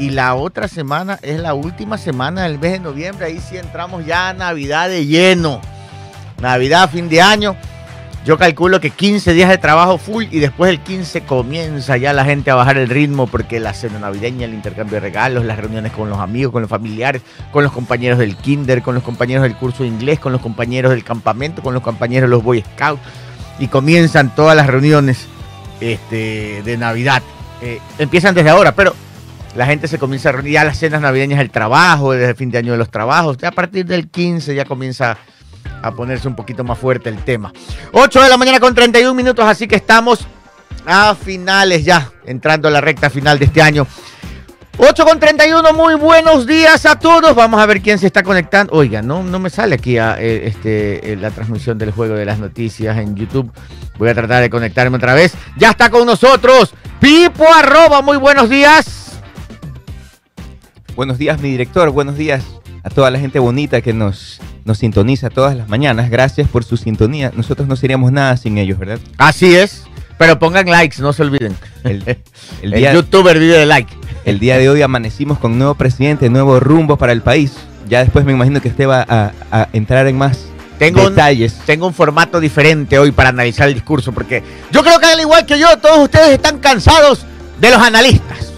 Y la otra semana es la última semana del mes de noviembre. Ahí sí entramos ya a Navidad de lleno. Navidad, fin de año. Yo calculo que 15 días de trabajo full y después el 15 comienza ya la gente a bajar el ritmo porque la cena navideña, el intercambio de regalos, las reuniones con los amigos, con los familiares, con los compañeros del kinder, con los compañeros del curso de inglés, con los compañeros del campamento, con los compañeros de los Boy Scouts y comienzan todas las reuniones este, de Navidad. Eh, empiezan desde ahora, pero la gente se comienza a reunir ya las cenas navideñas del trabajo, desde el fin de año de los trabajos. A partir del 15 ya comienza a ponerse un poquito más fuerte el tema. 8 de la mañana con 31 minutos, así que estamos a finales ya, entrando a la recta final de este año. 8 con 31, muy buenos días a todos. Vamos a ver quién se está conectando. Oiga, no, no me sale aquí a, eh, este, eh, la transmisión del juego de las noticias en YouTube. Voy a tratar de conectarme otra vez. Ya está con nosotros Pipo Arroba, muy buenos días. Buenos días, mi director. Buenos días a toda la gente bonita que nos, nos sintoniza todas las mañanas. Gracias por su sintonía. Nosotros no seríamos nada sin ellos, ¿verdad? Así es. Pero pongan likes, no se olviden. El, El, día, youtuber vive de like. el día de hoy amanecimos con nuevo presidente, nuevo rumbo para el país. Ya después me imagino que usted va a, a entrar en más Tengo un, detalles. tengo un formato diferente hoy para analizar el discurso, porque yo creo que al igual que yo, todos ustedes están cansados de los analistas.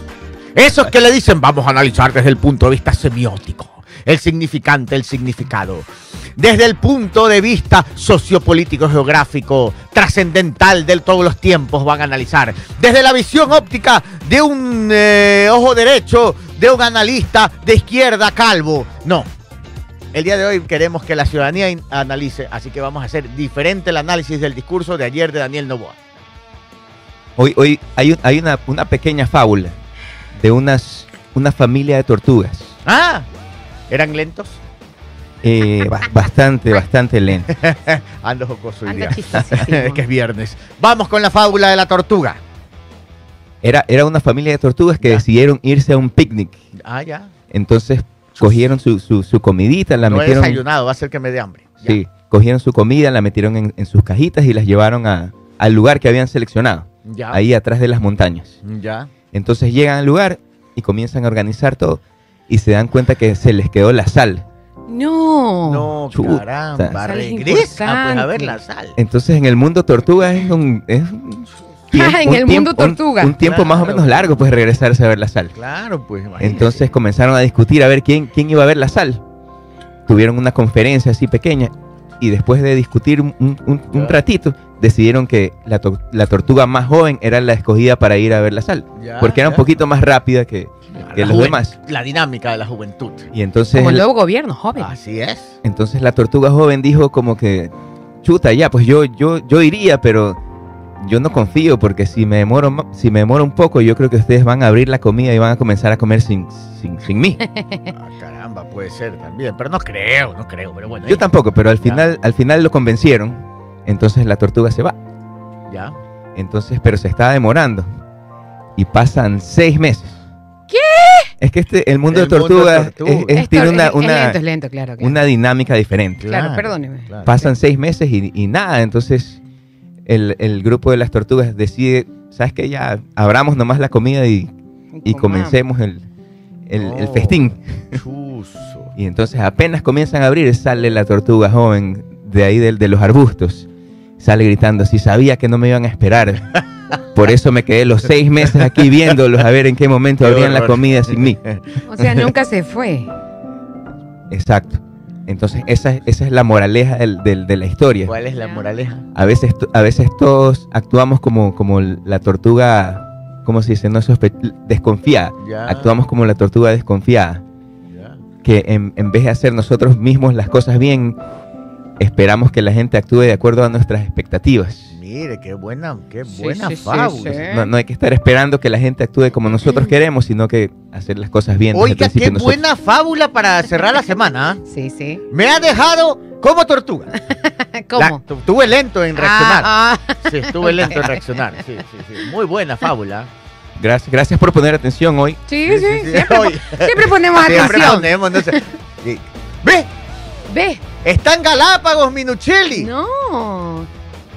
Esos que le dicen, vamos a analizar desde el punto de vista semiótico, el significante, el significado. Desde el punto de vista sociopolítico, geográfico, trascendental de todos los tiempos van a analizar. Desde la visión óptica de un eh, ojo derecho, de un analista de izquierda calvo. No, el día de hoy queremos que la ciudadanía analice, así que vamos a hacer diferente el análisis del discurso de ayer de Daniel Novoa. Hoy, hoy hay una, una pequeña fábula de unas, una familia de tortugas. Ah, ¿eran lentos? Eh, ba- bastante, bastante lento. Ando jocoso hoy día. que es viernes. Vamos con la fábula de la tortuga. Era, era una familia de tortugas que Ya. decidieron irse a un picnic. Ah, ya. Entonces cogieron su, su, su comidita, la no he metieron. desayunado, va a ser que me dé hambre. Ya. Sí, cogieron su comida, la metieron en, en sus cajitas y las llevaron a- al lugar que habían seleccionado, Ya. ahí atrás de las montañas. Ya. Entonces llegan al lugar y comienzan a organizar todo y se dan cuenta que se les quedó la sal. No. No, Chuta. caramba. Regresa pues a ver la sal. Entonces en el mundo tortuga es un, es un en un el mundo tiempo- un- tortuga. Un, tiempo más o menos largo pues regresarse a ver la sal. Claro, pues imagínate. Entonces comenzaron a discutir a ver quién, quién iba a ver la sal. Tuvieron una conferencia así pequeña y después de discutir un, un- ratito, decidieron que la, to- la tortuga más joven era la escogida para ir a ver la sal. Ya, Porque era un poquito más rápida que, que La los demás. La dinámica de la juventud. Y entonces, Como el nuevo gobierno, joven. Así es. entonces la tortuga joven dijo como que, chuta, ya, pues yo, yo, yo iría, pero yo no confío porque si me demoro, si me demoro un poco, yo creo que ustedes van a abrir la comida y van a comenzar a comer sin, sin, sin mí. Ah, caramba, puede ser también. Pero no creo, no creo. Pero bueno. Yo ahí- tampoco, pero al Ya. final, al final lo convencieron. Entonces la tortuga se va. Ya. Entonces, pero se está demorando. Y pasan seis meses. ¿Qué? Es que este, el mundo El de tortugas tortuga. es- es- Esto tiene una, es una, lento, es lento, claro. claro. una dinámica diferente. Claro, perdóneme. claro. Pasan seis meses y, y nada. Entonces el, el grupo de las tortugas decide, ¿sabes qué? Ya abramos nomás la comida y, y comencemos el, el- el Oh. festín. Y entonces apenas comienzan a abrir, sale la tortuga joven de ahí del- de, los arbustos. Sale gritando, si sabía que no me iban a esperar. Por eso me quedé los seis meses aquí viéndolos a ver en qué momento Qué abrían la horror. comida sin mí. O sea, nunca se fue. Exacto. Entonces esa, esa es la moraleja del- del- de la historia. ¿Cuál es la moraleja? A veces, a veces todos actuamos como, como la tortuga, ¿cómo se dice? No sospe- desconfiada. Ya. Actuamos como la tortuga desconfiada. Ya. que en, en vez de hacer nosotros mismos las cosas bien, esperamos que la gente actúe de acuerdo a nuestras expectativas. Mire, qué buena, qué buena sí, sí, fábula. sí. No, no hay que estar esperando que la gente actúe como nosotros queremos, sino que hacer las cosas bien. Oiga, qué nosotros. buena fábula para cerrar la semana. ¿ah? Sí, sí. Me ha dejado como tortuga. ¿Cómo? La- tu- estuve lento en reaccionar. Ah, Sí, estuve lento en reaccionar. Sí, sí, sí. Muy buena fábula. Gracias, gracias por poner atención hoy. sí, sí, Sí, sí, sí. Siempre, siempre ponemos Siempre atención. ponemos, no sé. Sí. ¡Ve! Ve. Está en Galápagos, Minuchelli. No.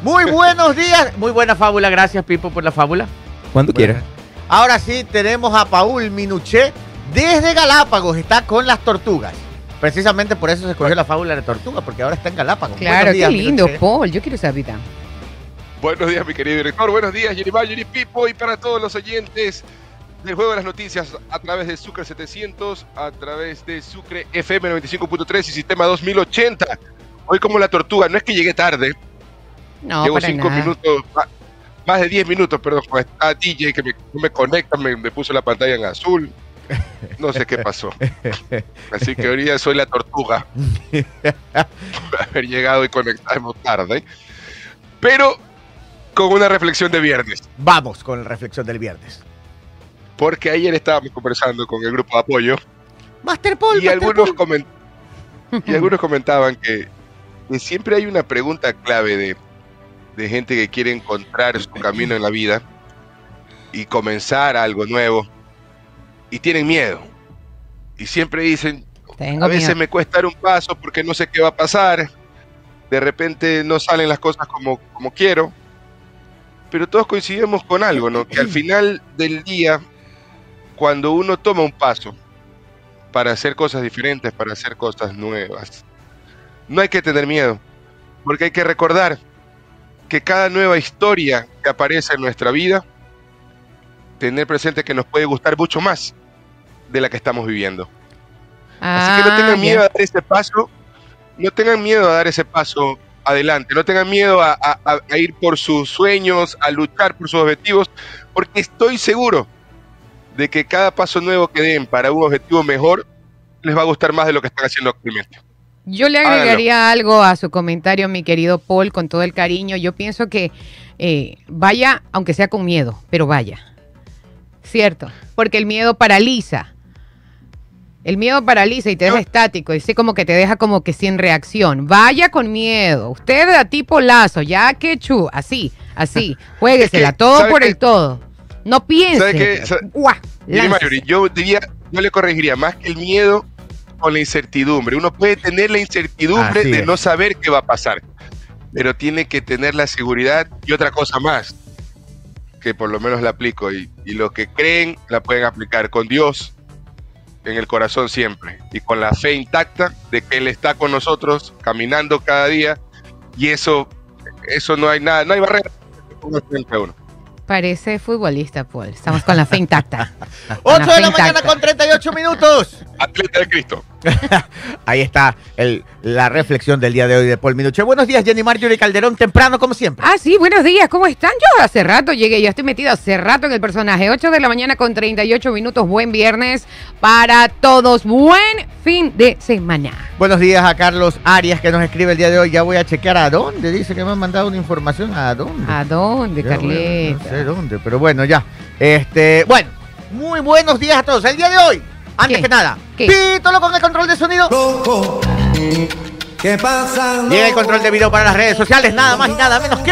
Muy buenos días. Muy buena fábula. Gracias, Pipo, por la fábula. Cuando Bueno. quiera. Ahora sí, tenemos a Paul Minuché desde Galápagos está con las tortugas. Precisamente por eso se escogió la fábula de tortuga, porque ahora está en Galápagos. Claro, días, qué lindo. Paul. Yo quiero esa vida. Buenos días, mi querido director. Buenos días, Jerry Jerry Pipo. Y para todos los oyentes del Juego de las Noticias a través de Sucre 700, a través de Sucre FM 95.3 y Sistema 2080. Hoy como la tortuga, no es que llegué tarde, No, llevo para cinco nada. minutos, ma- más de 10 minutos, perdón, con esta DJ que me, no me conecta, me, me puso la pantalla en azul. No sé qué pasó. Así que hoy día soy la tortuga. Por haber llegado y conectarnos tarde. Pero con una reflexión de viernes. Vamos con la reflexión del viernes. Porque ayer estábamos conversando con el grupo de apoyo Master Paul, y Master algunos, Paul. y algunos comentaban que, que siempre hay una pregunta clave de, de gente que quiere encontrar su camino en la vida y comenzar algo nuevo y tienen miedo. Y siempre dicen, Tengo a veces miedo. me cuesta dar un paso porque no sé qué va a pasar. De repente no salen las cosas como, como quiero. Pero todos coincidimos con algo, ¿no? Que al final del día, cuando uno toma un paso para hacer cosas diferentes, para hacer cosas nuevas, no hay que tener miedo. Porque hay que recordar que cada nueva historia que aparece en nuestra vida, tener presente que nos puede gustar mucho más de la que estamos viviendo. Así que no Ah, tengan miedo a dar ese paso, no tengan miedo a dar ese paso adelante, no tengan miedo a, a- a- a ir por sus sueños, a luchar por sus objetivos, porque estoy seguro de que cada paso nuevo que den para un objetivo mejor les va a gustar más de lo que están haciendo actualmente. Yo le agregaría algo a su comentario, mi querido Paul, con todo el cariño. Yo pienso que eh, vaya, aunque sea con miedo, pero vaya. Cierto, porque el miedo paraliza. El miedo paraliza y te deja estático y sí como que te deja como que sin reacción. Vaya con miedo. Usted a tipo lazo, ya que chu, así, así. Juéguesela, Es que, todo ¿sabe por el todo. No piense. ¿Sabe qué? Mayuri, yo diría, yo le corregiría más que el miedo con la incertidumbre. Uno puede tener la incertidumbre Así de es. no saber qué va a pasar, pero tiene que tener la seguridad y otra cosa más, que por lo menos la aplico y, y los que creen la pueden aplicar con Dios en el corazón siempre y con la fe intacta de que Él está con nosotros caminando cada día y eso, eso no hay nada, no hay barrera uno. Parece futbolista, Paul. Estamos con la fe intacta. 8 Con de la mañana con 38 minutos. Atleta de Cristo. Ahí está el- la reflexión del día de hoy de Paul Minuche. Buenos días, Jenny Marjorie Calderón, temprano como siempre. Ah, sí, buenos días, ¿cómo están? Yo hace rato llegué, ya estoy metida hace rato en el personaje. 8 de la mañana con 38 minutos, buen viernes para todos, buen fin de semana. Buenos días a Carlos Arias que nos escribe el día de hoy. Ya voy a chequear a dónde. Dice que me han mandado una información. ¿A dónde? ¿A dónde, no sé dónde, pero bueno, ya. Este, bueno, muy buenos días a todos. El día de hoy, antes ¿Qué? que nada, ¿Qué? pítolo con el control de sonido. Loco, ¿qué pasa? Llega el control de video para las redes sociales, nada más y nada menos que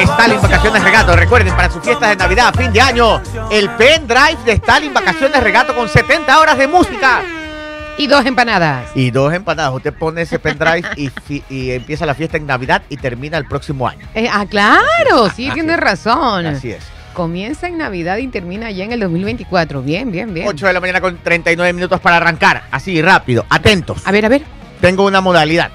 Stalin Vacaciones Regato. Recuerden, para sus fiestas de Navidad, fin de año, el pendrive de Stalin Vacaciones Regato con 70 horas de música. Y dos empanadas. Y dos empanadas. Usted pone ese pendrive y, empieza la fiesta en Navidad y termina el próximo año. Eh, ah, claro, sí, tienes razón. Así es. Comienza en Navidad y termina ya en el 2024. Bien, bien, bien. 8 de la mañana con 39 minutos para arrancar. Así, rápido. Atentos. A ver, a ver, Tengo una modalidad.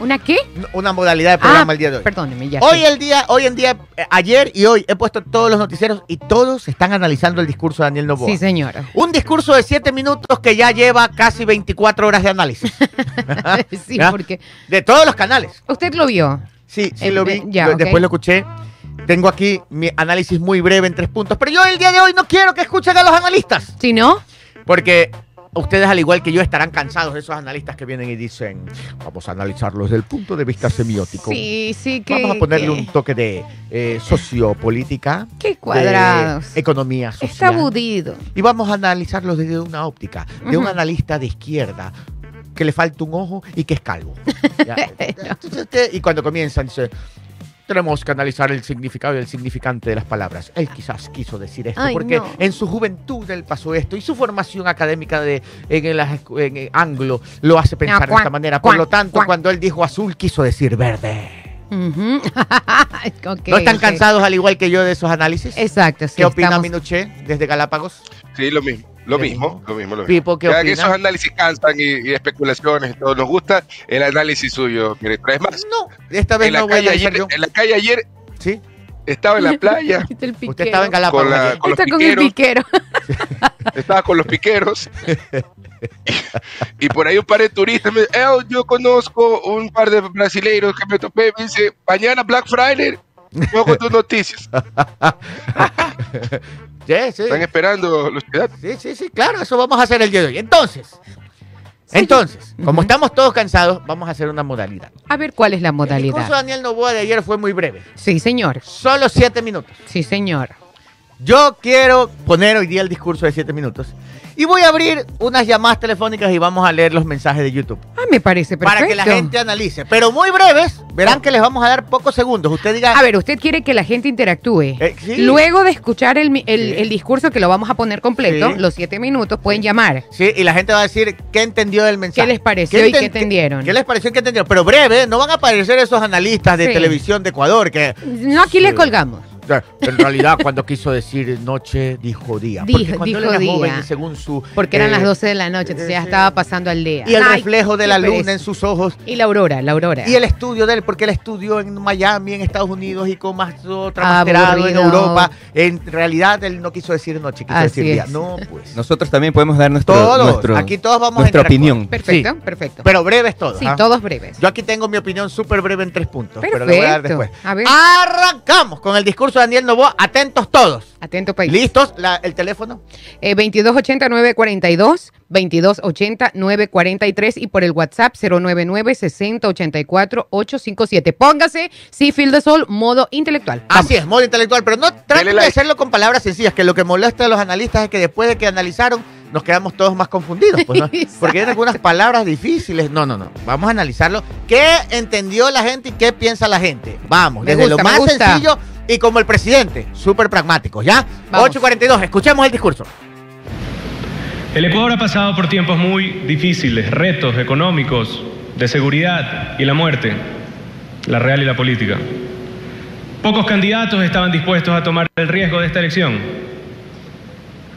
¿Una qué? Una modalidad de programa ah, el día de hoy. perdóneme, ya. Hoy sí. el día, hoy en día, eh, ayer y hoy he puesto todos los noticieros y todos están analizando el discurso de Daniel Novoa. Sí, señora. Un discurso de 7 minutos que ya lleva casi 24 horas de análisis. sí, porque De todos los canales. usted lo vio. Sí, sí Eh, lo vi. ya. Después lo escuché. Tengo aquí mi análisis muy breve en tres puntos. Pero yo el día de hoy no quiero que escuchen a los analistas. Si no, Porque ustedes, al igual que yo, estarán cansados de esos analistas que vienen y dicen, vamos a analizarlos desde el punto de vista semiótico. sí, sí que. Vamos a ponerle que- un toque de eh, sociopolítica. Qué cuadrados. de economía Está social. abudido. Y vamos a analizarlos desde una óptica, de un analista de izquierda, que le falta un ojo y que es calvo. Y cuando comienzan, dice, tenemos que analizar el significado y el significante de las palabras. Él quizás quiso decir esto, Ay, porque no. en su juventud él pasó esto y su formación académica de, en, las escu- en, anglo lo hace pensar de esta manera. Por lo tanto, cuando él dijo azul, quiso decir verde. ¿No están cansados al igual que yo de esos análisis? Exacto, sí. ¿Qué opina estamos- Minuché desde Galápagos? Sí, lo mismo. Lo ¿Qué mismo, lo mismo, lo mismo. Pipo, ¿qué Ya que esos análisis cansan y, y especulaciones y todo nos gusta, el análisis suyo, mire, traes más. No, esta vez En la, no voy a calle ayer, yo. en la calle ayer ¿Sí? estaba en la playa, Está el Usted estaba en. Galápagos. Con la- con los con el piqueros. piquero. estaba con los piqueros y, y por ahí un par de turistas me "Eh, yo conozco un par de brasileiros que me topé, me dice, mañana Black Friday, con tus noticias. Sí, sí. Están esperando los ciudadanos. Sí, sí, sí, claro, eso vamos a hacer el día de hoy. Entonces, entonces, como estamos todos cansados, vamos a hacer una modalidad. A ver, ¿cuál es la El discurso de modalidad? Daniel Novoa de ayer fue muy breve, Sí, señor. solo siete minutos. Sí, señor. Yo quiero poner hoy día el discurso de siete minutos y voy a abrir unas llamadas telefónicas y vamos a leer los mensajes de YouTube Ah, me parece perfecto. para que la gente analice, pero muy breves. Verán que les vamos a dar pocos segundos. Usted diga, A ver, usted quiere que la gente interactúe. Eh, sí. Luego de escuchar el, el- Sí. el discurso que lo vamos a poner completo, Sí. los siete minutos, pueden llamar. sí, y la gente va a decir qué entendió del mensaje. ¿Qué les pareció y qué enten- entendieron? ¿Qué les pareció y qué entendieron? Pero breve, no van a aparecer esos analistas de televisión de Ecuador que No, aquí le Sí. colgamos. En realidad cuando quiso decir noche dijo día. Dijo- porque cuando él dijo era día. joven, según su Porque eran eh, las 12 de la noche, entonces ya sí. estaba pasando al día. y el Ay, reflejo de la pereza. luna en sus ojos Y la aurora, la aurora. y el estudio de él porque él estudió en Miami, en Estados Unidos y con más otra masterado en. Europa. En realidad él no quiso decir noche, quiso Así decir día. es. No, pues. Nosotros también podemos dar nuestro, todos, nuestro- aquí todos vamos nuestra a opinión. Perfecto, Sí, perfecto. pero breves todos. sí, ¿ah? todos breves. Yo aquí tengo mi opinión súper breve en tres puntos, pero Perfecto. lo voy a dar después. A ver, Arrancamos con el discurso de Daniel Novoa. Atentos todos. atento país. ¿Listos? La- el teléfono. Eh, 2280-942, 2280-943 y por el WhatsApp 099-6084-857. Póngase, sí, Fil de Sol, modo intelectual. Así es, modo intelectual, pero no traten de hacerlo con palabras sencillas, que lo que molesta a los analistas es que después de que analizaron nos quedamos todos más confundidos, pues, porque hay algunas palabras difíciles. No, no, no. Vamos a analizarlo. ¿Qué entendió la gente y qué piensa la gente? Vamos, Me desde gusta, lo más sencillo y como el presidente, súper pragmáticos, ¿ya? Vamos. 8.42, escuchemos el discurso. El Ecuador ha pasado por tiempos muy difíciles, retos económicos, de seguridad y la muerte, la real y la política. Pocos candidatos estaban dispuestos a tomar el riesgo de esta elección.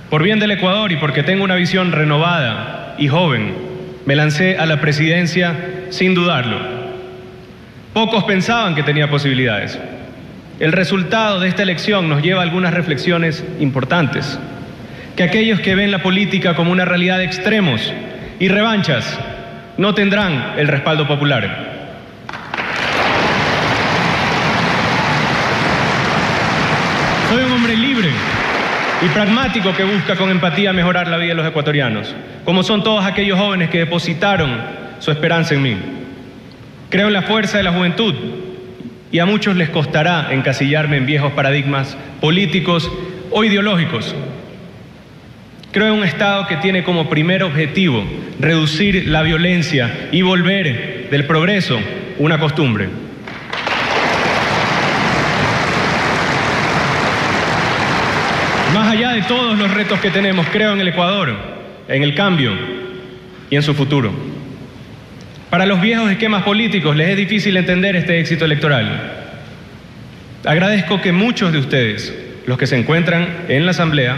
Por bien del Ecuador y porque tengo una visión renovada y joven, me lancé a la presidencia sin dudarlo. Pocos pensaban que tenía posibilidades. El resultado de esta elección nos lleva a algunas reflexiones importantes que aquellos que ven la política como una realidad de extremos y revanchas no tendrán el respaldo popular. Soy un hombre libre y pragmático que busca con empatía mejorar la vida de los ecuatorianos, como son todos aquellos jóvenes que depositaron su esperanza en mí. Creo en la fuerza de la juventud y a muchos les costará encasillarme en viejos paradigmas políticos o ideológicos. Creo en un Estado que tiene como primer objetivo reducir la violencia y volver del progreso una costumbre. Más allá de todos los retos que tenemos, creo en el Ecuador, en el cambio y en su futuro. Para los viejos esquemas políticos les es difícil entender este éxito electoral. Agradezco que muchos de ustedes, los que se encuentran en la Asamblea,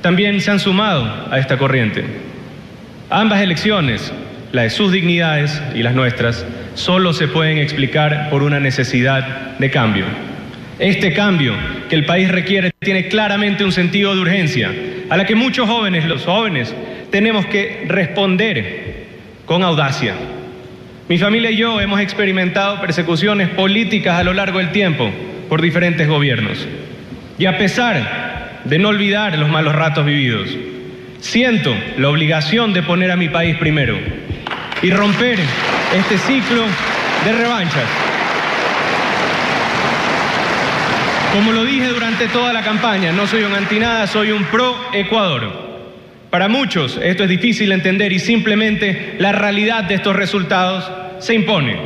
también se han sumado a esta corriente. Ambas elecciones, la de sus dignidades y las nuestras, solo se pueden explicar por una necesidad de cambio. Este cambio que el país requiere tiene claramente un sentido de urgencia, a la que muchos jóvenes, los jóvenes, tenemos que responder con audacia. Mi familia y yo hemos experimentado persecuciones políticas a lo largo del tiempo por diferentes gobiernos. Y a pesar de no olvidar los malos ratos vividos, siento la obligación de poner a mi país primero y romper este ciclo de revanchas. Como lo dije durante toda la campaña, no soy un antinada, soy un pro Ecuador. Para muchos esto es difícil de entender y simplemente la realidad de estos resultados se impone.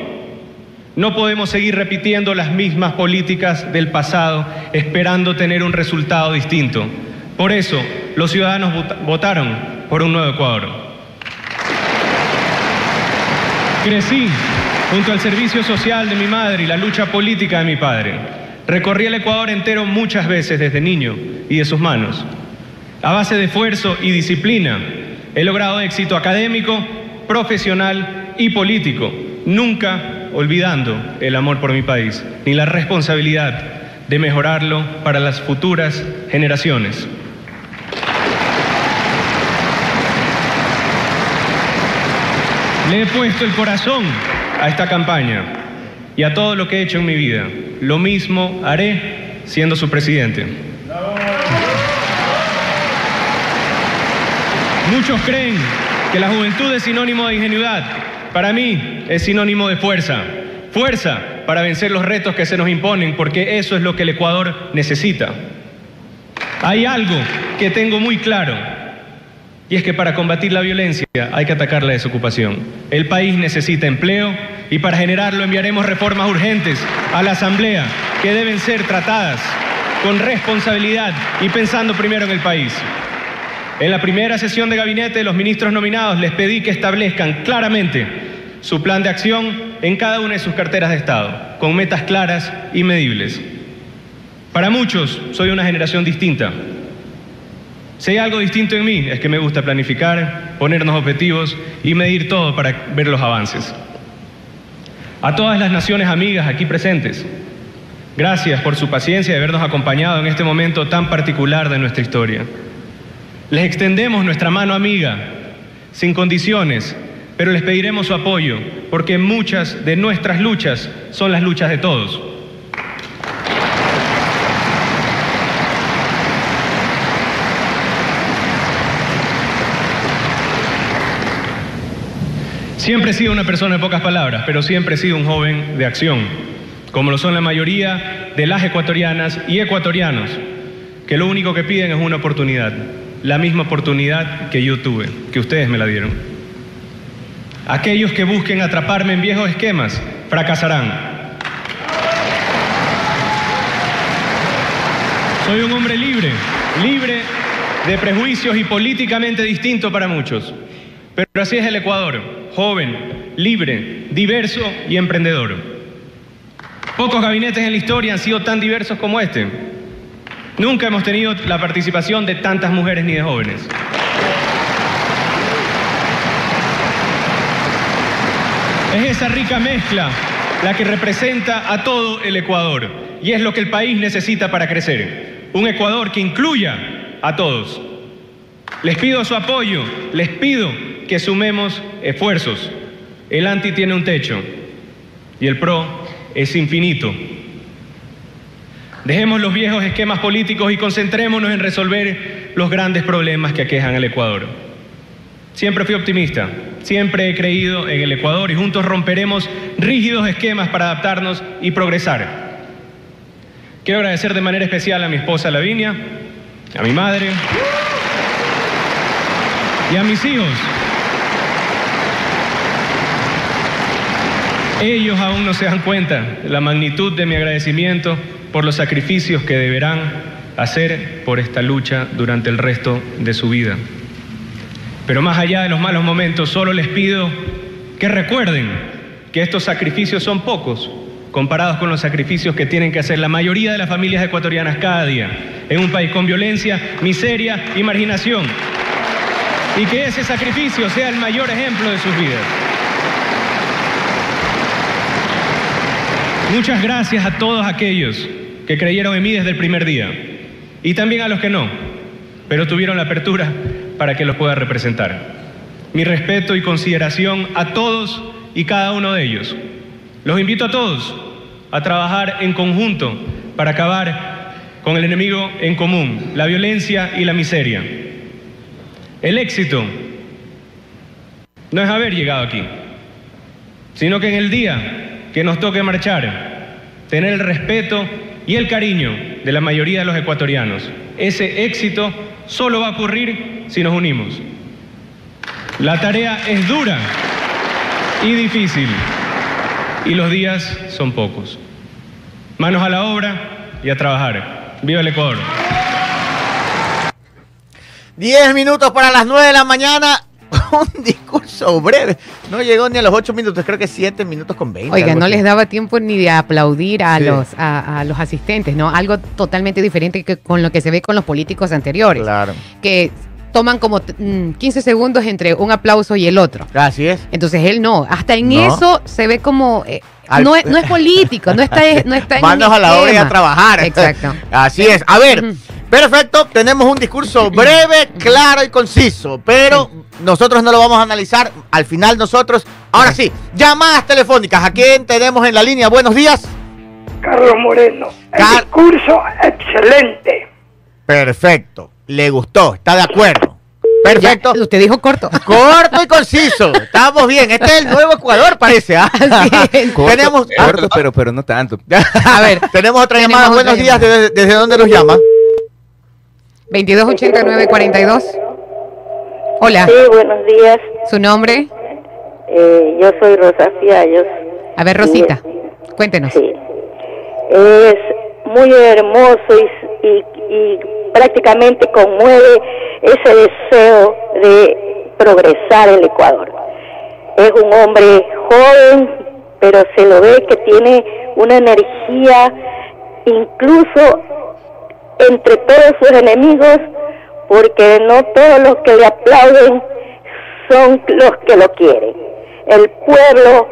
No podemos seguir repitiendo las mismas políticas del pasado esperando tener un resultado distinto. Por eso los ciudadanos vota- votaron por un nuevo Ecuador. Crecí junto al servicio social de mi madre y la lucha política de mi padre. Recorrí el Ecuador entero muchas veces desde niño y de sus manos. A base de esfuerzo y disciplina, he logrado éxito académico, profesional y político, nunca olvidando el amor por mi país, ni la responsabilidad de mejorarlo para las futuras generaciones. Le he puesto el corazón a esta campaña y a todo lo que he hecho en mi vida. Lo mismo haré siendo su presidente. Muchos creen que la juventud es sinónimo de ingenuidad. Para mí es sinónimo de fuerza. Fuerza para vencer los retos que se nos imponen, porque eso es lo que el Ecuador necesita. Hay algo que tengo muy claro, y es que para combatir la violencia hay que atacar la desocupación. El país necesita empleo y para generarlo enviaremos reformas urgentes a la Asamblea que deben ser tratadas con responsabilidad y pensando primero en el país. En la primera sesión de gabinete, los ministros nominados les pedí que establezcan claramente su plan de acción en cada una de sus carteras de Estado, con metas claras y medibles. Para muchos soy una generación distinta. Si hay algo distinto en mí es que me gusta planificar, ponernos objetivos y medir todo para ver los avances. A todas las naciones amigas aquí presentes, gracias por su paciencia de habernos acompañado en este momento tan particular de nuestra historia. Les extendemos nuestra mano amiga, sin condiciones, pero les pediremos su apoyo, porque muchas de nuestras luchas son las luchas de todos. Siempre he sido una persona de pocas palabras, pero siempre he sido un joven de acción, como lo son la mayoría de las ecuatorianas y ecuatorianos, que lo único que piden es una oportunidad la misma oportunidad que yo tuve, que ustedes me la dieron. Aquellos que busquen atraparme en viejos esquemas fracasarán. Soy un hombre libre, libre de prejuicios y políticamente distinto para muchos. Pero así es el Ecuador, joven, libre, diverso y emprendedor. Pocos gabinetes en la historia han sido tan diversos como este. Nunca hemos tenido la participación de tantas mujeres ni de jóvenes. Es esa rica mezcla la que representa a todo el Ecuador y es lo que el país necesita para crecer. Un Ecuador que incluya a todos. Les pido su apoyo, les pido que sumemos esfuerzos. El anti tiene un techo y el pro es infinito. Dejemos los viejos esquemas políticos y concentrémonos en resolver los grandes problemas que aquejan al Ecuador. Siempre fui optimista, siempre he creído en el Ecuador y juntos romperemos rígidos esquemas para adaptarnos y progresar. Quiero agradecer de manera especial a mi esposa Lavinia, a mi madre y a mis hijos. Ellos aún no se dan cuenta de la magnitud de mi agradecimiento por los sacrificios que deberán hacer por esta lucha durante el resto de su vida. Pero más allá de los malos momentos, solo les pido que recuerden que estos sacrificios son pocos comparados con los sacrificios que tienen que hacer la mayoría de las familias ecuatorianas cada día en un país con violencia, miseria y marginación. Y que ese sacrificio sea el mayor ejemplo de sus vidas. Muchas gracias a todos aquellos que creyeron en mí desde el primer día y también a los que no, pero tuvieron la apertura para que los pueda representar. Mi respeto y consideración a todos y cada uno de ellos. Los invito a todos a trabajar en conjunto para acabar con el enemigo en común, la violencia y la miseria. El éxito no es haber llegado aquí, sino que en el día que nos toque marchar, tener el respeto y el cariño de la mayoría de los ecuatorianos. Ese éxito solo va a ocurrir si nos unimos. La tarea es dura y difícil y los días son pocos. Manos a la obra y a trabajar. ¡Viva el Ecuador! Diez minutos para las nueve de la mañana. breve. No llegó ni a los ocho minutos, creo que siete minutos con veinte. Oiga, no así. les daba tiempo ni de aplaudir a, Sí. los, a, a los asistentes, ¿no? Algo totalmente diferente que con lo que se ve con los políticos anteriores, Claro. que toman como mm, 15 segundos entre un aplauso y el otro. Así es. Entonces él no, hasta en No. eso se ve como... eh, Al- no, es, no es político, no está, no está en Manos a la obra y a trabajar. Exacto. Así es. A ver. Perfecto. Tenemos un discurso breve, claro y conciso. Pero nosotros no lo vamos a analizar. Al final nosotros. Ahora sí, llamadas telefónicas. ¿A quién tenemos en la línea? Buenos días. Carlos Moreno. El Car- discurso excelente. Perfecto. Le gustó. Está de acuerdo. Perfecto. Ya, usted dijo corto. Corto y conciso. Estamos bien. Este es el nuevo Ecuador, parece. ¿ah? Corto, Tenemos. corto, pero, pero no tanto. A ver, tenemos otra Tenemos llamada. otra Buenos días. ¿Desde, desde dónde nos llama? 228942. Hola, Sí, buenos días. su nombre. Eh, yo soy Rosa Fiallos. A ver, Rosita, cuéntenos. Sí. Es muy hermoso y, y- y prácticamente conmueve ese deseo de progresar el Ecuador. Es un hombre joven, pero se lo ve que tiene una energía incluso entre todos sus enemigos, porque no todos los que le aplauden son los que lo quieren. El pueblo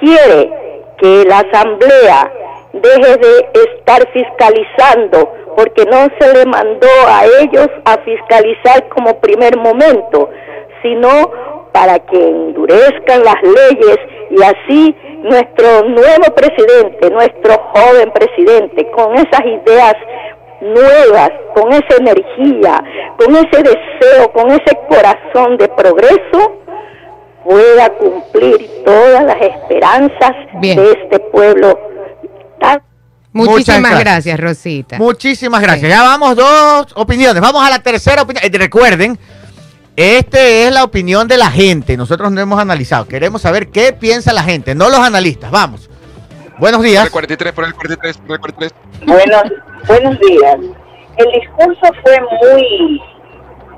quiere que la asamblea deje de estar fiscalizando, porque no se le mandó a ellos a fiscalizar como primer momento, sino para que endurezcan las leyes y así nuestro nuevo presidente, nuestro joven presidente, con esas ideas nuevas, con esa energía, con ese deseo, con ese corazón de progreso, pueda cumplir todas las esperanzas Bien. de este pueblo tan Muchísimas Muchas gracias, Rosita. Muchísimas gracias. Ya vamos dos opiniones. Vamos a la tercera opinión. Eh, recuerden, este es la opinión de la gente. Nosotros no hemos analizado. Queremos saber qué piensa la gente, no los analistas. Vamos. Buenos Por días. el 43, por el 43, por el 43. Buenos, buenos días. El discurso fue muy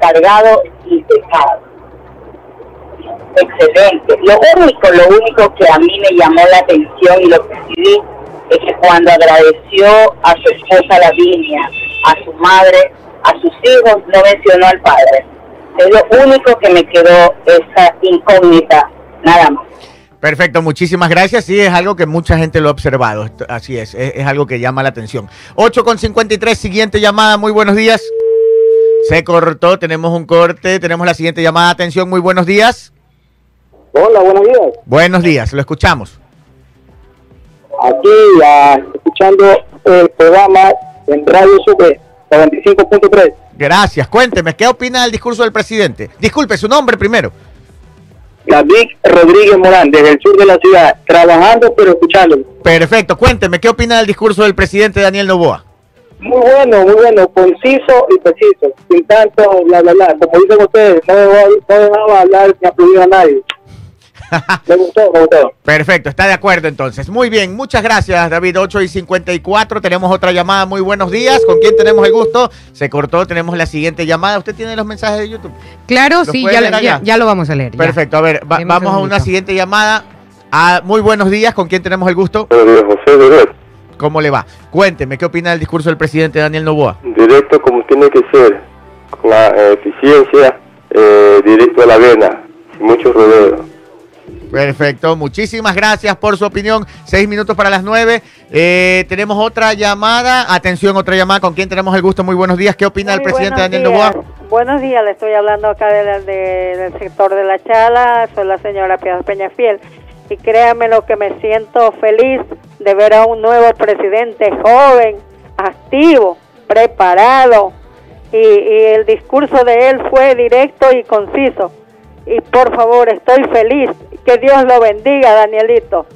cargado y pesado. Excelente. Lo único, lo único que a mí me llamó la atención y lo percibí es que cuando agradeció a su esposa Lavinia, a su madre, a sus hijos, no mencionó al padre. Es lo único que me quedó esa incógnita, nada más. Perfecto, muchísimas gracias. Sí, es algo que mucha gente lo ha observado. Así es, es, es algo que llama la atención. 8 con 53, siguiente llamada. Muy buenos días. Se cortó, tenemos un corte. Tenemos la siguiente llamada. Atención, muy buenos días. Hola, buenos días. Buenos días, lo escuchamos. Aquí ah, escuchando el programa en Radio Super 95.3. Gracias. Cuénteme, ¿qué opina del discurso del presidente? Disculpe, su nombre primero. David Rodríguez Morán, desde el sur de la ciudad, trabajando pero escuchando. Perfecto, cuénteme, ¿qué opina del discurso del presidente Daniel Novoa? Muy bueno, muy bueno, conciso y preciso, sin tanto bla bla bla. Como dicen ustedes, no dejaba, no dejaba hablar ni aplaudir a nadie. Me gustó, me gustó. Perfecto, está de acuerdo entonces. Muy bien, muchas gracias David. 8 y 54, tenemos otra llamada. Muy buenos días, ¿con quién tenemos el gusto? Se cortó, tenemos la siguiente llamada. ¿Usted tiene los mensajes de YouTube? Claro, ¿Lo sí, ya, ya, ya lo vamos a leer. ya. Perfecto, a ver, va- vamos a una siguiente llamada. Ah, muy buenos días, ¿con quién tenemos el gusto? Buenos días, José Bebé. ¿Cómo le va? Cuénteme, ¿qué opina del discurso del presidente Daniel Novoa? Directo como tiene que ser, con la eh, eficiencia, eh, directo a la vena, sin mucho rodeo. Perfecto, muchísimas gracias por su opinión. Seis minutos para las nueve. Eh, tenemos otra llamada. Atención, otra llamada. ¿Con quién tenemos el gusto? Muy buenos días. ¿Qué opina el presidente Daniel. Novoa? Buenos días, le estoy hablando acá de la- de- del sector de la Chala, soy la señora Piedad Peñafiel y créanme lo que me siento feliz de ver a un nuevo presidente joven, activo, preparado y, y el discurso de él fue directo y conciso y por favor estoy feliz, que Dios lo bendiga Danielito.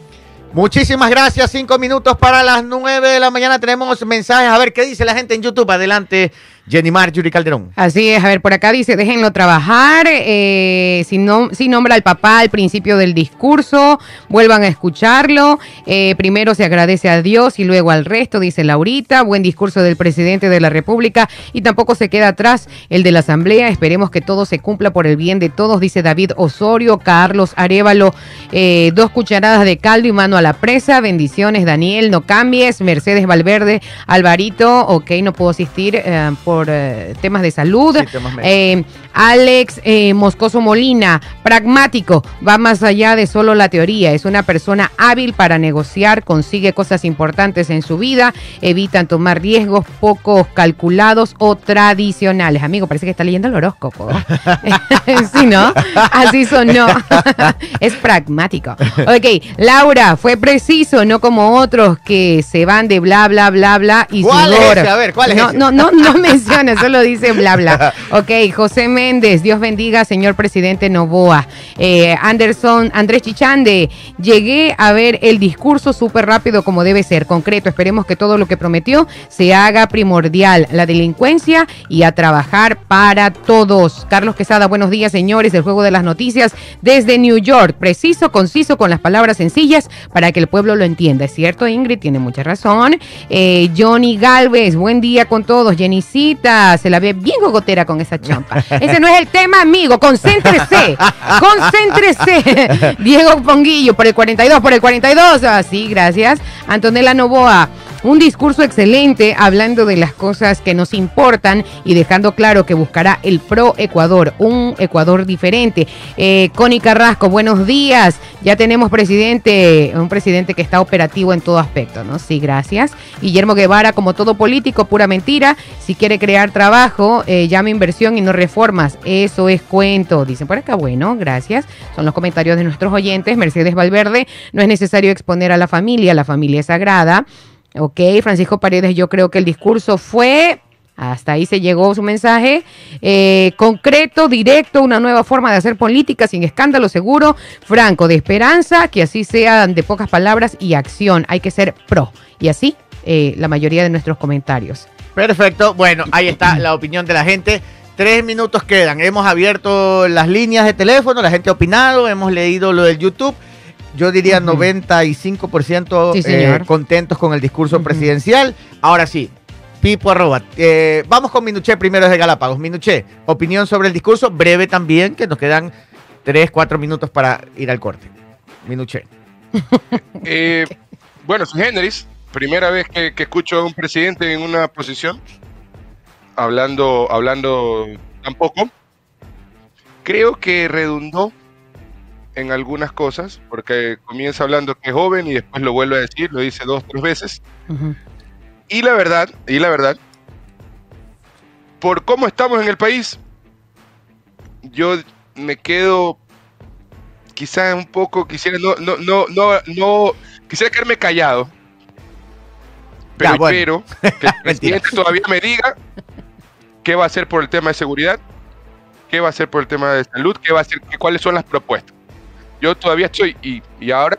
Muchísimas gracias. Cinco minutos para las nueve de la mañana. Tenemos mensajes. A ver qué dice la gente en YouTube. Adelante, Jenny Mar, Yuri Calderón. Así es, a ver, por acá dice, déjenlo trabajar, eh, si, no, nombra al papá al principio del discurso, vuelvan a escucharlo, eh, primero se agradece a Dios y luego al resto, dice Laurita, buen discurso del presidente de la República y tampoco se queda atrás el de la Asamblea, esperemos que todo se cumpla por el bien de todos, dice David Osorio, Carlos Arevalo, eh, dos cucharadas de caldo y mano a la presa, bendiciones Daniel, no cambies, Mercedes Valverde, Alvarito, ok, no puedo asistir eh, por eh, temas de salud. Sí, temas médicos. Alex eh, Moscoso Molina, pragmático, va más allá de solo la teoría, es una persona hábil para negociar, consigue cosas importantes en su vida, evitan tomar riesgos pocos calculados o tradicionales. Amigo, parece que está leyendo el horóscopo. sí, ¿no? Así sonó. es pragmático. Ok, Laura, fue preciso, no como otros que se van de bla, bla, bla, bla y ¿Cuál es ese? A ver, ¿cuál es no, ese? No, no, no menciona, solo dice bla, bla. Ok, José Méndez, Dios bendiga, señor presidente Novoa. Eh, Anderson, Andrés Chichande, llegué a ver el discurso súper rápido como debe ser, concreto. Esperemos que todo lo que prometió se haga primordial, la delincuencia y a trabajar para todos. Carlos Quesada, buenos días, señores del Juego de las Noticias desde New York. Preciso, conciso, con las palabras sencillas para que el pueblo lo entienda. Es cierto, Ingrid tiene mucha razón. Eh, Johnny Galvez, buen día con todos. Jenicita, se la ve bien gogotera con esa chompa. Ese no es el tema, amigo. Concéntrese. Concéntrese. Diego Ponguillo, por el 42, por el 42. Así, gracias. Antonella Novoa. Un discurso excelente hablando de las cosas que nos importan y dejando claro que buscará el pro Ecuador, un Ecuador diferente. Eh, Connie Carrasco, buenos días. Ya tenemos presidente, un presidente que está operativo en todo aspecto, ¿no? Sí, gracias. Guillermo Guevara, como todo político, pura mentira. Si quiere crear trabajo, eh, llame inversión y no reformas. Eso es cuento. Dicen por acá, bueno, gracias. Son los comentarios de nuestros oyentes. Mercedes Valverde, no es necesario exponer a la familia, la familia es sagrada. Ok, Francisco Paredes, yo creo que el discurso fue, hasta ahí se llegó su mensaje, eh, concreto, directo, una nueva forma de hacer política sin escándalo seguro, franco, de esperanza, que así sea de pocas palabras y acción. Hay que ser pro. Y así eh, la mayoría de nuestros comentarios. Perfecto. Bueno, ahí está la opinión de la gente. Tres minutos quedan. Hemos abierto las líneas de teléfono, la gente ha opinado, hemos leído lo del YouTube. Yo diría 95% Sí, eh, contentos con el discurso presidencial. Ahora sí, Pipo arroba. Eh, vamos con Minuché primero desde Galápagos. Minuché, opinión sobre el discurso, breve también, que nos quedan tres, cuatro minutos para ir al corte. Minuché. Eh, bueno, soy Generis. Primera vez que, que escucho a un presidente en una posición hablando, hablando tampoco. Creo que redundó en algunas cosas, porque comienza hablando que es joven y después lo vuelve a decir, lo dice dos, tres veces. Y la verdad, y la verdad, por cómo estamos en el país, yo me quedo quizás un poco, quisiera no, no, no, no, no, quisiera quedarme callado. Pero Ya, bueno. espero que el presidente todavía me diga qué va a hacer por el tema de seguridad, qué va a hacer por el tema de salud, qué va a hacer, cuáles son las propuestas. Yo todavía estoy, y, y ahora,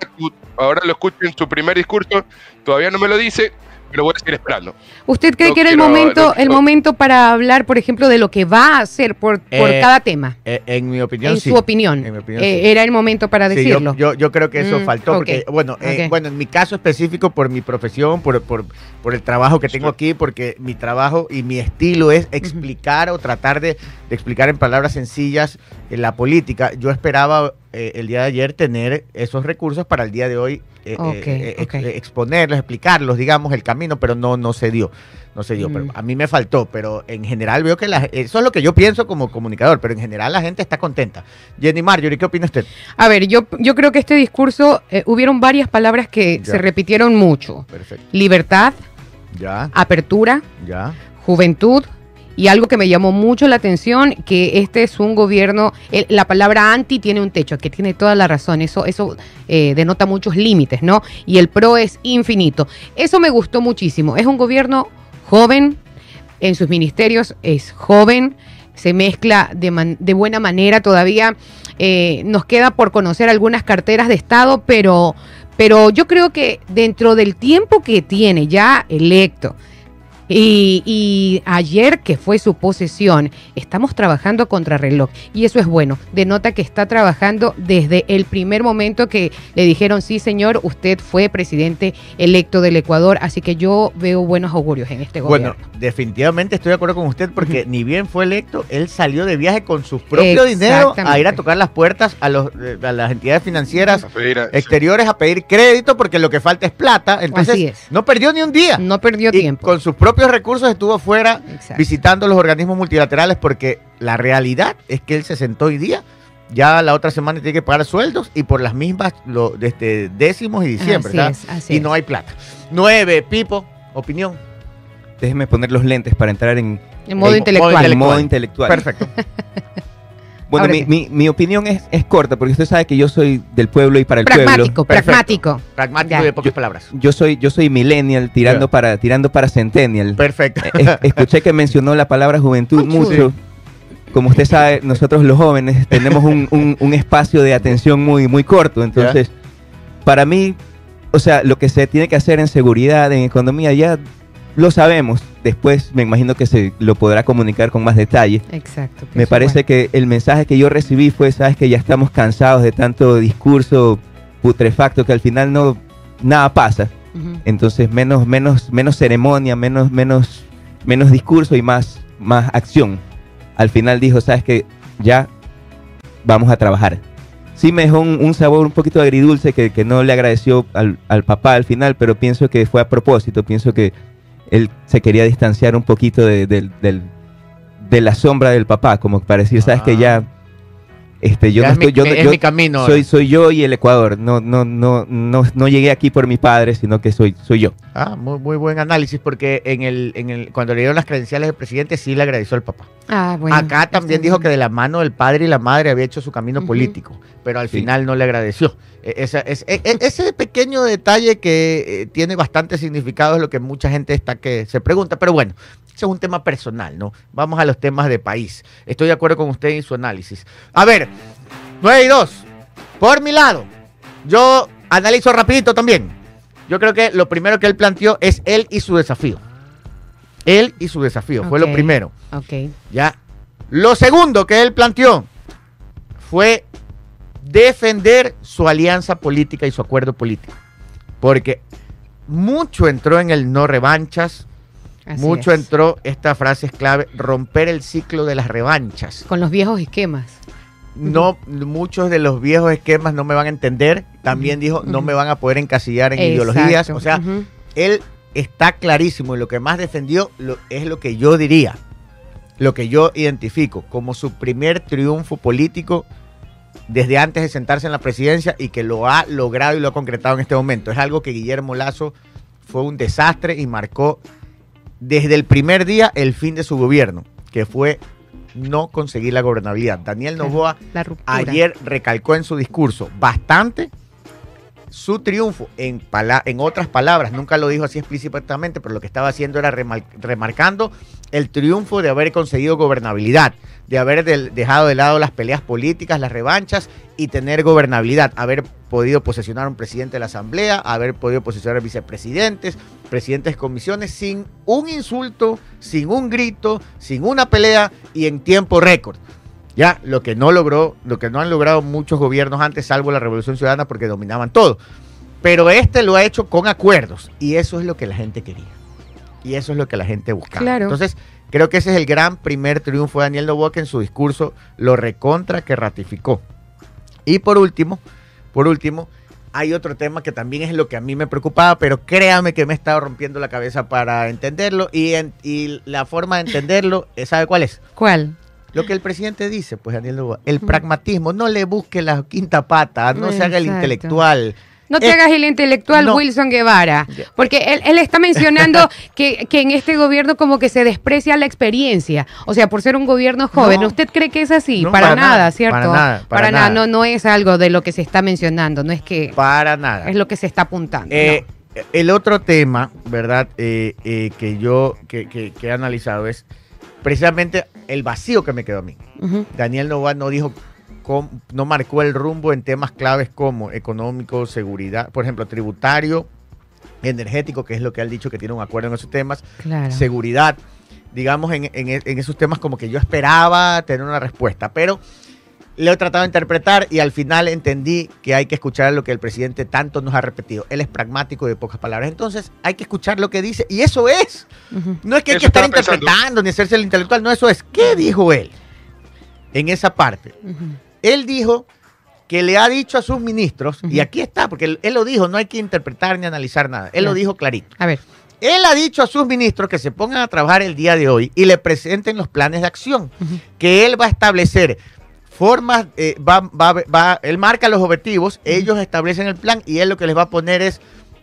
ahora lo escucho en su primer discurso, todavía no me lo dice, pero voy a seguir esperando. ¿Usted cree No que era el quiero- momento, no el momento para hablar, por ejemplo, de lo que va a hacer por, por Eh, cada tema? Eh, en mi opinión, En sí. su opinión. En mi opinión, Eh, sí. Era el momento para Sí, decirlo. yo, yo, yo creo que eso Mm, faltó, porque, bueno, eh, bueno, en mi caso específico, por mi profesión, por, por, por el trabajo que tengo aquí, porque mi trabajo y mi estilo es explicar o tratar de, de explicar en palabras sencillas eh, la política. Yo esperaba eh, el día de ayer tener esos recursos para el día de hoy eh, eh, exponerlos, explicarlos, digamos, el camino, pero no, no se dio. No se dio, pero Mm. a mí me faltó, pero en general veo que la, eso es lo que yo pienso como comunicador, pero en general la gente está contenta. Jenny Marjorie, ¿qué opina usted? A ver, yo, yo creo que este discurso, hubieron varias palabras que Ya. se repitieron mucho. Perfecto. Libertad, Ya, apertura, ya. juventud. Y algo que me llamó mucho la atención, que este es un gobierno, la palabra anti tiene un techo, que tiene toda la razón, eso, eso eh, denota muchos límites, ¿no? Y el pro es infinito. Eso me gustó muchísimo. Es un gobierno joven, en sus ministerios es joven, se mezcla de, man- de buena manera todavía. eh, nos queda por conocer algunas carteras de Estado, pero, pero yo creo que dentro del tiempo que tiene ya electo, Y, y ayer, que fue su posesión, estamos trabajando contra reloj. Y eso es bueno. Denota que está trabajando desde el primer momento que le dijeron, sí, señor, usted fue presidente electo del Ecuador. Así que yo veo buenos augurios en este Bueno, gobierno. definitivamente estoy de acuerdo con usted porque ni bien fue electo, él salió de viaje con su propio dinero a ir a tocar las puertas a, los, eh, a las entidades financieras A pedir a- exteriores a pedir crédito porque lo que falta es plata. Entonces, Así es. no perdió ni un día. No perdió Y tiempo. con sus propios recursos estuvo fuera Exacto. visitando los organismos multilaterales porque la realidad es que él se sentó hoy día. Ya la otra semana tiene que pagar sueldos y por las mismas lo, desde décimos y diciembre. Así ¿verdad? es, así y es. no hay plata. Nueve, Pipo, opinión. Déjeme poner los lentes para entrar en, En modo en intelectual. en modo intelectual. Perfecto. Bueno, mi, mi- mi opinión es, es corta, porque usted sabe que yo soy del pueblo y para el pueblo. Pragmático, Perfecto. pragmático. Y de pocas palabras. Yo soy, yo soy millennial tirando para, tirando para centennial. Perfecto. Eh, Escuché que mencionó la palabra juventud mucho. Como usted sabe, nosotros los jóvenes tenemos un, un- un espacio de atención muy, muy corto. Entonces, para mí, o sea, lo que se tiene que hacer en seguridad, en economía, ya lo sabemos. Después me imagino que se lo podrá comunicar con más detalle. Exacto. Me parece bueno. que el mensaje que yo recibí fue, sabes que ya estamos cansados de tanto discurso putrefacto que al final no nada pasa. Entonces menos menos menos ceremonia, menos menos menos discurso y más más acción. Al final dijo, sabes que ya vamos a trabajar. Sí me dejó un, un sabor un poquito agridulce que, que no le agradeció al, al papá al final, pero pienso que fue a propósito. Pienso que él se quería distanciar un poquito de, del- de la sombra del papá, como para decir, sabes que ya este, yo Ya no es mi- estoy, yo, no- es yo mi camino soy, soy yo y el Ecuador. No, no, no, no, no llegué aquí por mi padre, sino que soy, soy yo. Ah, muy, muy buen análisis porque en el, en el, cuando le dieron las credenciales del presidente sí le agradeció al papá. Ah, bueno. Acá también dijo que de la mano del padre y la madre había hecho su camino político, pero al Sí. final no le agradeció. E- esa- es- e- e- ese pequeño detalle que eh, tiene bastante significado es lo que mucha gente está que se pregunta, pero bueno, ese es un tema personal, ¿no? Vamos a los temas de país. Estoy de acuerdo con usted en su análisis. A ver, 9 y 2. Por mi lado, yo analizo rapidito también. Yo creo que lo primero que él planteó es él y su desafío. Él y su desafío, fue lo primero. Ok. ¿Ya? Lo segundo que él planteó fue defender su alianza política y su acuerdo político. Porque mucho entró en el no revanchas, Así mucho es. entró, esta frase es clave, romper el ciclo de las revanchas. Con los viejos esquemas. No, muchos de los viejos esquemas no me van a entender. También dijo, no me van a poder encasillar en Exacto. ideologías. O sea, él está clarísimo y lo que más defendió lo- es lo que yo diría, lo que yo identifico como su primer triunfo político desde antes de sentarse en la presidencia y que lo ha logrado y lo ha concretado en este momento. Es algo que Guillermo Lazo fue un desastre y marcó desde el primer día el fin de su gobierno, que fue no conseguir la gobernabilidad. Daniel Novoa ayer recalcó en su discurso bastante su triunfo, en, en otras palabras, nunca lo dijo así explícitamente, pero lo que estaba haciendo era remar- remarcando el triunfo de haber conseguido gobernabilidad, de haber dejado de lado las peleas políticas, las revanchas y tener gobernabilidad, haber podido posesionar un presidente de la Asamblea, haber podido posesionar vicepresidentes, presidentes de comisiones, sin un insulto, sin un grito, sin una pelea y en tiempo récord. Ya, lo que no logró, lo que no han logrado muchos gobiernos antes, salvo la Revolución Ciudadana, porque dominaban todo. Pero este lo ha hecho con acuerdos y eso es lo que la gente quería. Y eso es lo que la gente buscaba. Claro. Entonces, creo que ese es el gran primer triunfo de Daniel Noboa que en su discurso lo recontra que ratificó. Y por último, por último, hay otro tema que también es lo que a mí me preocupaba, pero créame que me he estado rompiendo la cabeza para entenderlo y, en- y la forma de entenderlo, ¿sabe cuál es? ¿Cuál? Lo que el presidente dice, pues Daniel Noboa, el pragmatismo, no le busque la quinta pata, no se haga el intelectual. No te Eh, hagas el intelectual no. Wilson Guevara, porque él, él está mencionando que, que en este gobierno como que se desprecia la experiencia, o sea, por ser un gobierno joven. No. ¿Usted cree que es así? No, para, para nada, nada, ¿cierto? para nada, para nada, nada. no, no es algo de lo que se está mencionando, no es que Para nada. es lo que se está apuntando. Eh, El otro tema, ¿verdad? Eh, eh, que yo que, que- que he analizado es precisamente el vacío que me quedó a mí. Daniel Novoa no dijo, no marcó el rumbo en temas claves como económico, seguridad, por ejemplo, tributario energético, que es lo que ha dicho que tiene un acuerdo en esos temas, Claro. seguridad, digamos, en, en- en esos temas como que yo esperaba tener una respuesta, pero lo he tratado de interpretar y al final entendí que hay que escuchar lo que el presidente tanto nos ha repetido. Él es pragmático y de pocas palabras. Entonces hay que escuchar lo que dice y eso es. No es que hay Eso que estar pensando. interpretando ni hacerse el intelectual, no, eso es. ¿Qué dijo él en esa parte? Él dijo que le ha dicho a sus ministros, y aquí está, porque él, él lo dijo, no hay que interpretar ni analizar nada. Él lo dijo clarito. A ver. Él ha dicho a sus ministros que se pongan a trabajar el día de hoy y le presenten los planes de acción, que él va a establecer formas, eh, va, va- va- él marca los objetivos, ellos establecen el plan y él lo que les va a poner es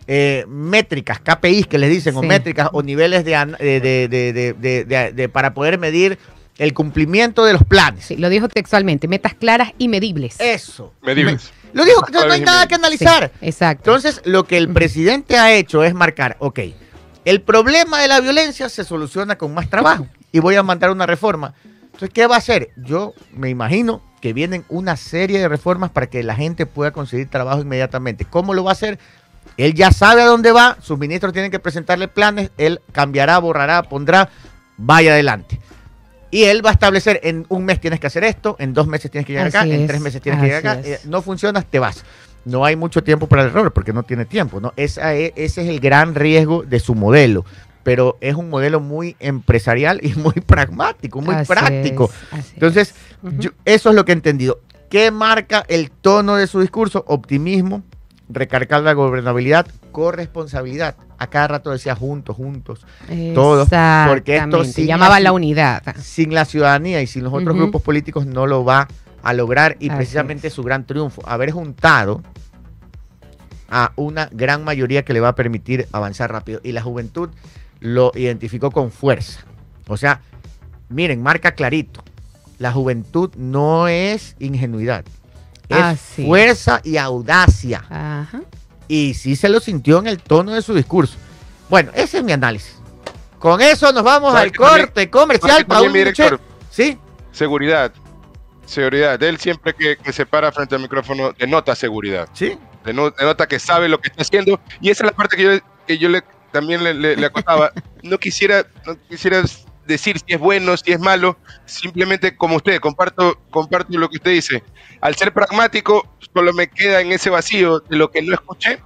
eh, métricas, KPIs que les dicen, o métricas o niveles de, de- de- de- de- de- de- de- para poder medir el cumplimiento de los planes. Sí, lo dijo textualmente, metas claras y medibles. Eso. Medibles. Lo dijo, entonces no hay nada que Sí, analizar. exacto. Entonces, lo que el presidente ha hecho es marcar, ok, el problema de la violencia se soluciona con más trabajo y voy a mandar una reforma. Entonces, ¿qué va a hacer? Yo me imagino que vienen una serie de reformas para que la gente pueda conseguir trabajo inmediatamente. ¿Cómo lo va a hacer? Él ya sabe a dónde va, sus ministros tienen que presentarle planes, él cambiará, borrará, pondrá, vaya adelante. Y él va a establecer en un mes tienes que hacer esto, en dos meses tienes que llegar acá, en es, tres meses tienes que llegar acá. Eh, no funcionas, te vas. No hay mucho tiempo para el error porque no tiene tiempo. ¿no? Esa es- ese es el gran riesgo de su modelo. Pero es un modelo muy empresarial y muy pragmático, muy Así práctico. es, así es. Entonces, yo- eso es lo que he entendido. ¿Qué marca el tono de su discurso? Optimismo, recargar la gobernabilidad, corresponsabilidad. A cada rato decía juntos, juntos, todos. Porque esto sin llamaba la unidad. Sin la ciudadanía y sin los otros grupos políticos no lo va a lograr. Y Así precisamente es. su gran triunfo, haber juntado a una gran mayoría que le va a permitir avanzar rápido. Y la juventud lo identificó con fuerza. O sea, miren, marca clarito. La juventud no es ingenuidad. Es es. fuerza y audacia. Ajá. Y sí se lo sintió en el tono de su discurso. Bueno, ese es mi análisis. Con eso nos vamos ¿Sabe al corte comercial. ¿sabe que también, Paul mi director? Minuchet. Sí, Seguridad. Seguridad. Él siempre que, que se para frente al micrófono denota seguridad. sí. Deno- denota que sabe lo que está haciendo. Y esa es la parte que yo, que yo le, también le, le- acotaba. No quisiera, quisiera decir si es bueno, si es malo. Simplemente como usted, comparto, comparto lo que usted dice. Al ser pragmático, solo me queda en ese vacío de lo que no escuché,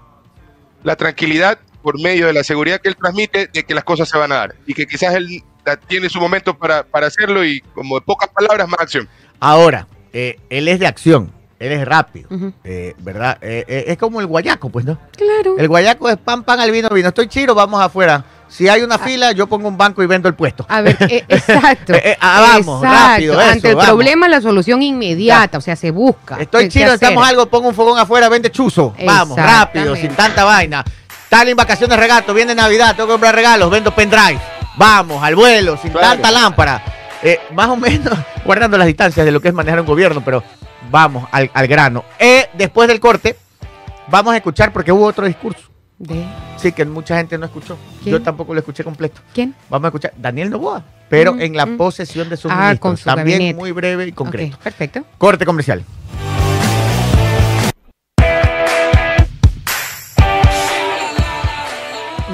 la tranquilidad por medio de la seguridad que él transmite de que las cosas se van a dar. Y que quizás él tiene su momento para, para hacerlo y como de pocas palabras, más acción. Ahora, eh, él es de acción. Él es rápido. Eh, ¿Verdad? Eh, eh, es como el guayaco, pues, ¿no? Claro. El guayaco es pan, pan al vino, vino. Estoy chiro, vamos afuera. Si hay una fila, yo pongo un banco y vendo el puesto. A ver, eh, exacto. Eh, eh, ah, vamos, rápido, eso, Ante el vamos. problema, la solución inmediata, o sea, se busca. Estoy qué- qué chino, hacer. necesitamos algo, pongo un fogón afuera, vende chuzo. Vamos, rápido, sin tanta vaina. Tal en vacaciones regato, viene Navidad, tengo que comprar regalos, vendo pendrive. Vamos, al vuelo, sin Claro. tanta lámpara. Eh, más o menos, guardando las distancias de lo que es manejar un gobierno, pero vamos al, al grano. Eh, después del corte, vamos a escuchar, porque hubo otro discurso. ¿De Sí, que mucha gente no escuchó. ¿Quién? Yo tampoco lo escuché completo. quién? Vamos a escuchar Daniel Novoa, pero Mm, en la mm. posesión de sus Ah, ministros. con su También gabinete. muy breve y concreto. Perfecto. Corte comercial.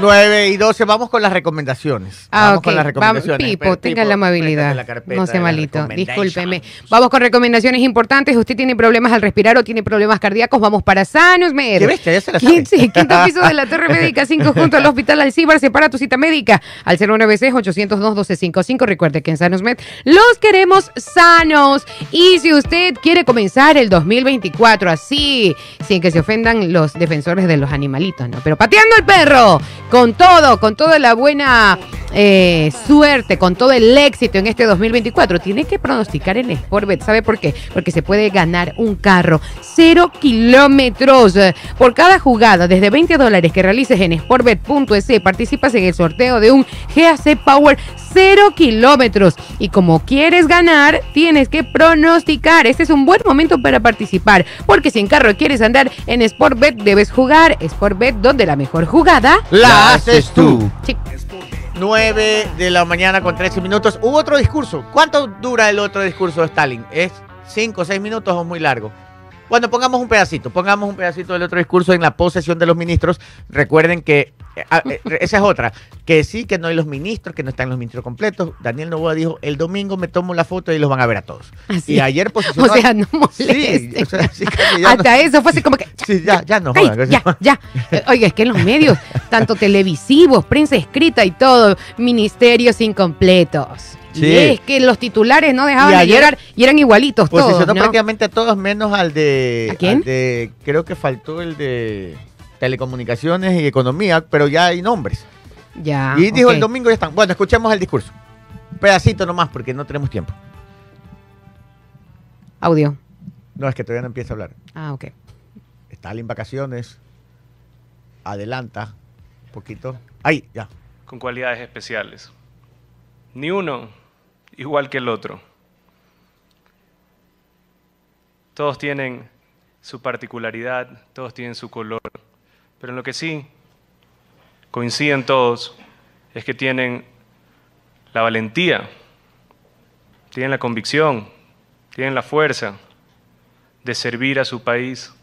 9 y 12, vamos con las recomendaciones. Ah, vamos con las Vamos, recomendaciones. Pipo, tenga la amabilidad. préstame la carpeta no sea malito. Discúlpeme. Vamos con recomendaciones importantes. Usted tiene problemas al respirar o tiene problemas cardíacos. Vamos para Sanos Med. ¿Qué bestia? Ya se la sabe. Quince- Quinto piso de la Torre Médica 5 junto al Hospital Alcibar. Separa tu cita médica al 096-802-1255. Recuerde que en Sanos Med los queremos sanos. Y si usted quiere comenzar el 2024 así, sin que se ofendan los defensores de los animalitos, ¿no? Pero pateando el perro, con todo, con toda la buena eh, suerte, con todo el éxito en este 2024, tiene que pronosticar en Sportbet. ¿Sabe por qué? Porque se puede ganar un carro. Cero kilómetros. Eh, Por cada jugada, desde 20 dólares que realices en sportbet.es, participas en el sorteo de un GAC Power cero kilómetros. Y como quieres ganar, tienes que pronosticar. Este es un buen momento para participar. Porque si en carro quieres andar en Sportbet, debes jugar Sportbet, donde la mejor jugada La haces tú. Sí. 9 de la mañana con 13 minutos. Hubo otro discurso. ¿Cuánto dura el otro discurso de Stalin? ¿Es 5 o 6 minutos o muy largo? Bueno, pongamos un pedacito, pongamos un pedacito del otro discurso en la posesión de los ministros. Recuerden que eh, ah, eh, esa es otra, que sí, que no hay los ministros, que no están los ministros completos. Daniel Novoa dijo, el domingo me tomo la foto y los van a ver a todos. Así. Y ayer posicionó... O sea, no Sí, o sea, Hasta eso fue así como que. Sí, ya, ya no jodan. ya, ya. Oiga, es que en los medios, tanto televisivos, prensa escrita y todo, ministerios incompletos. Sí. Y es que los titulares no dejaban Y de llegar y eran igualitos Posicionó todos. ¿no? prácticamente a todos menos al de... ¿A quién? al de- creo que faltó el de telecomunicaciones y economía, pero ya hay nombres. Ya. y dijo el domingo ya están. Bueno, escuchemos el discurso. Un pedacito nomás porque no tenemos tiempo. Audio. No, es que todavía no empieza a hablar. Ah, ok. Está en vacaciones. Adelanta un poquito. Ahí, ya. con cualidades especiales. Ni uno igual que el otro. Todos tienen su particularidad, todos tienen su color, pero en lo que sí coinciden todos es que tienen la valentía, tienen la convicción, tienen la fuerza de servir a su país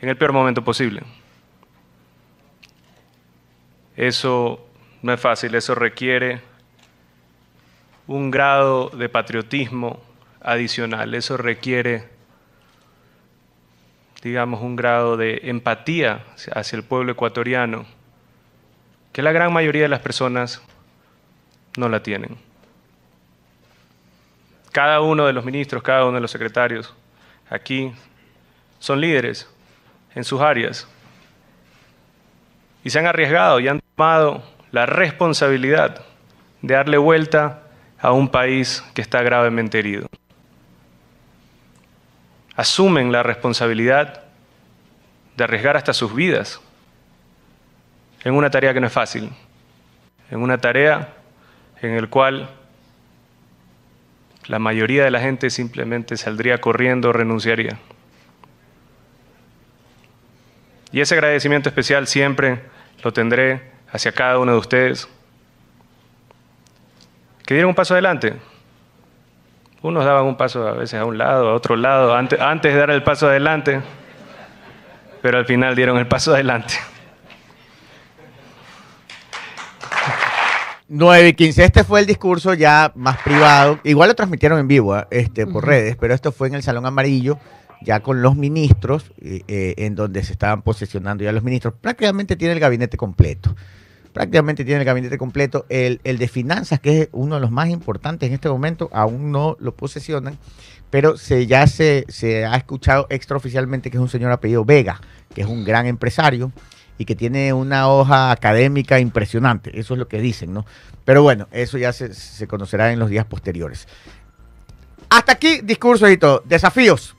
en el peor momento posible. Eso no es fácil, eso requiere un grado de patriotismo adicional, eso requiere, digamos, un grado de empatía hacia el pueblo ecuatoriano, que la gran mayoría de las personas no la tienen. Cada uno de los ministros, cada uno de los secretarios aquí son líderes en sus áreas y se han arriesgado y han tomado la responsabilidad de darle vuelta a un país que está gravemente herido. Asumen la responsabilidad de arriesgar hasta sus vidas en una tarea que no es fácil, en una tarea en la cual la mayoría de la gente simplemente saldría corriendo o renunciaría. Y ese agradecimiento especial siempre lo tendré hacia cada uno de ustedes que dieron un paso adelante. Unos daban un paso a veces a un lado, a otro lado, antes, antes de dar el paso adelante, pero al final dieron el paso adelante. 9 y 15. Este fue el discurso ya más privado. Igual lo transmitieron en vivo ¿ah? este, por redes, pero esto fue en el Salón Amarillo, ya con los ministros, eh, eh, en donde se estaban posesionando ya los ministros. Prácticamente tiene el gabinete completo. Prácticamente tiene el gabinete completo. El, el de finanzas, que es uno de los más importantes en este momento, aún no lo posesionan, pero se, ya se, se ha escuchado extraoficialmente que es un señor apellido Vega, que es un gran empresario y que tiene una hoja académica impresionante. Eso es lo que dicen, ¿no? Pero bueno, eso ya se, se conocerá en los días posteriores. Hasta aquí, discursos y todo. Desafíos.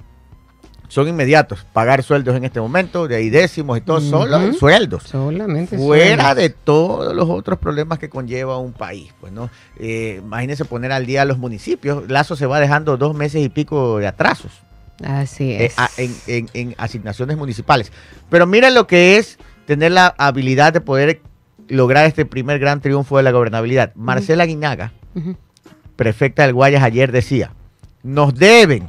Son inmediatos. Pagar sueldos en este momento, de ahí décimos y todo, solo Ujú. sueldos. Solamente Fuera sueldos. de todos los otros problemas que conlleva un país, pues, ¿no? Eh, imagínense poner al día a los municipios. Lazo se va dejando dos meses y pico de atrasos Así eh, es. a- en, en- en asignaciones municipales. Pero miren lo que es tener la habilidad de poder lograr este primer gran triunfo de la gobernabilidad. Marcela Guinaga, prefecta del Guayas, ayer decía, nos deben,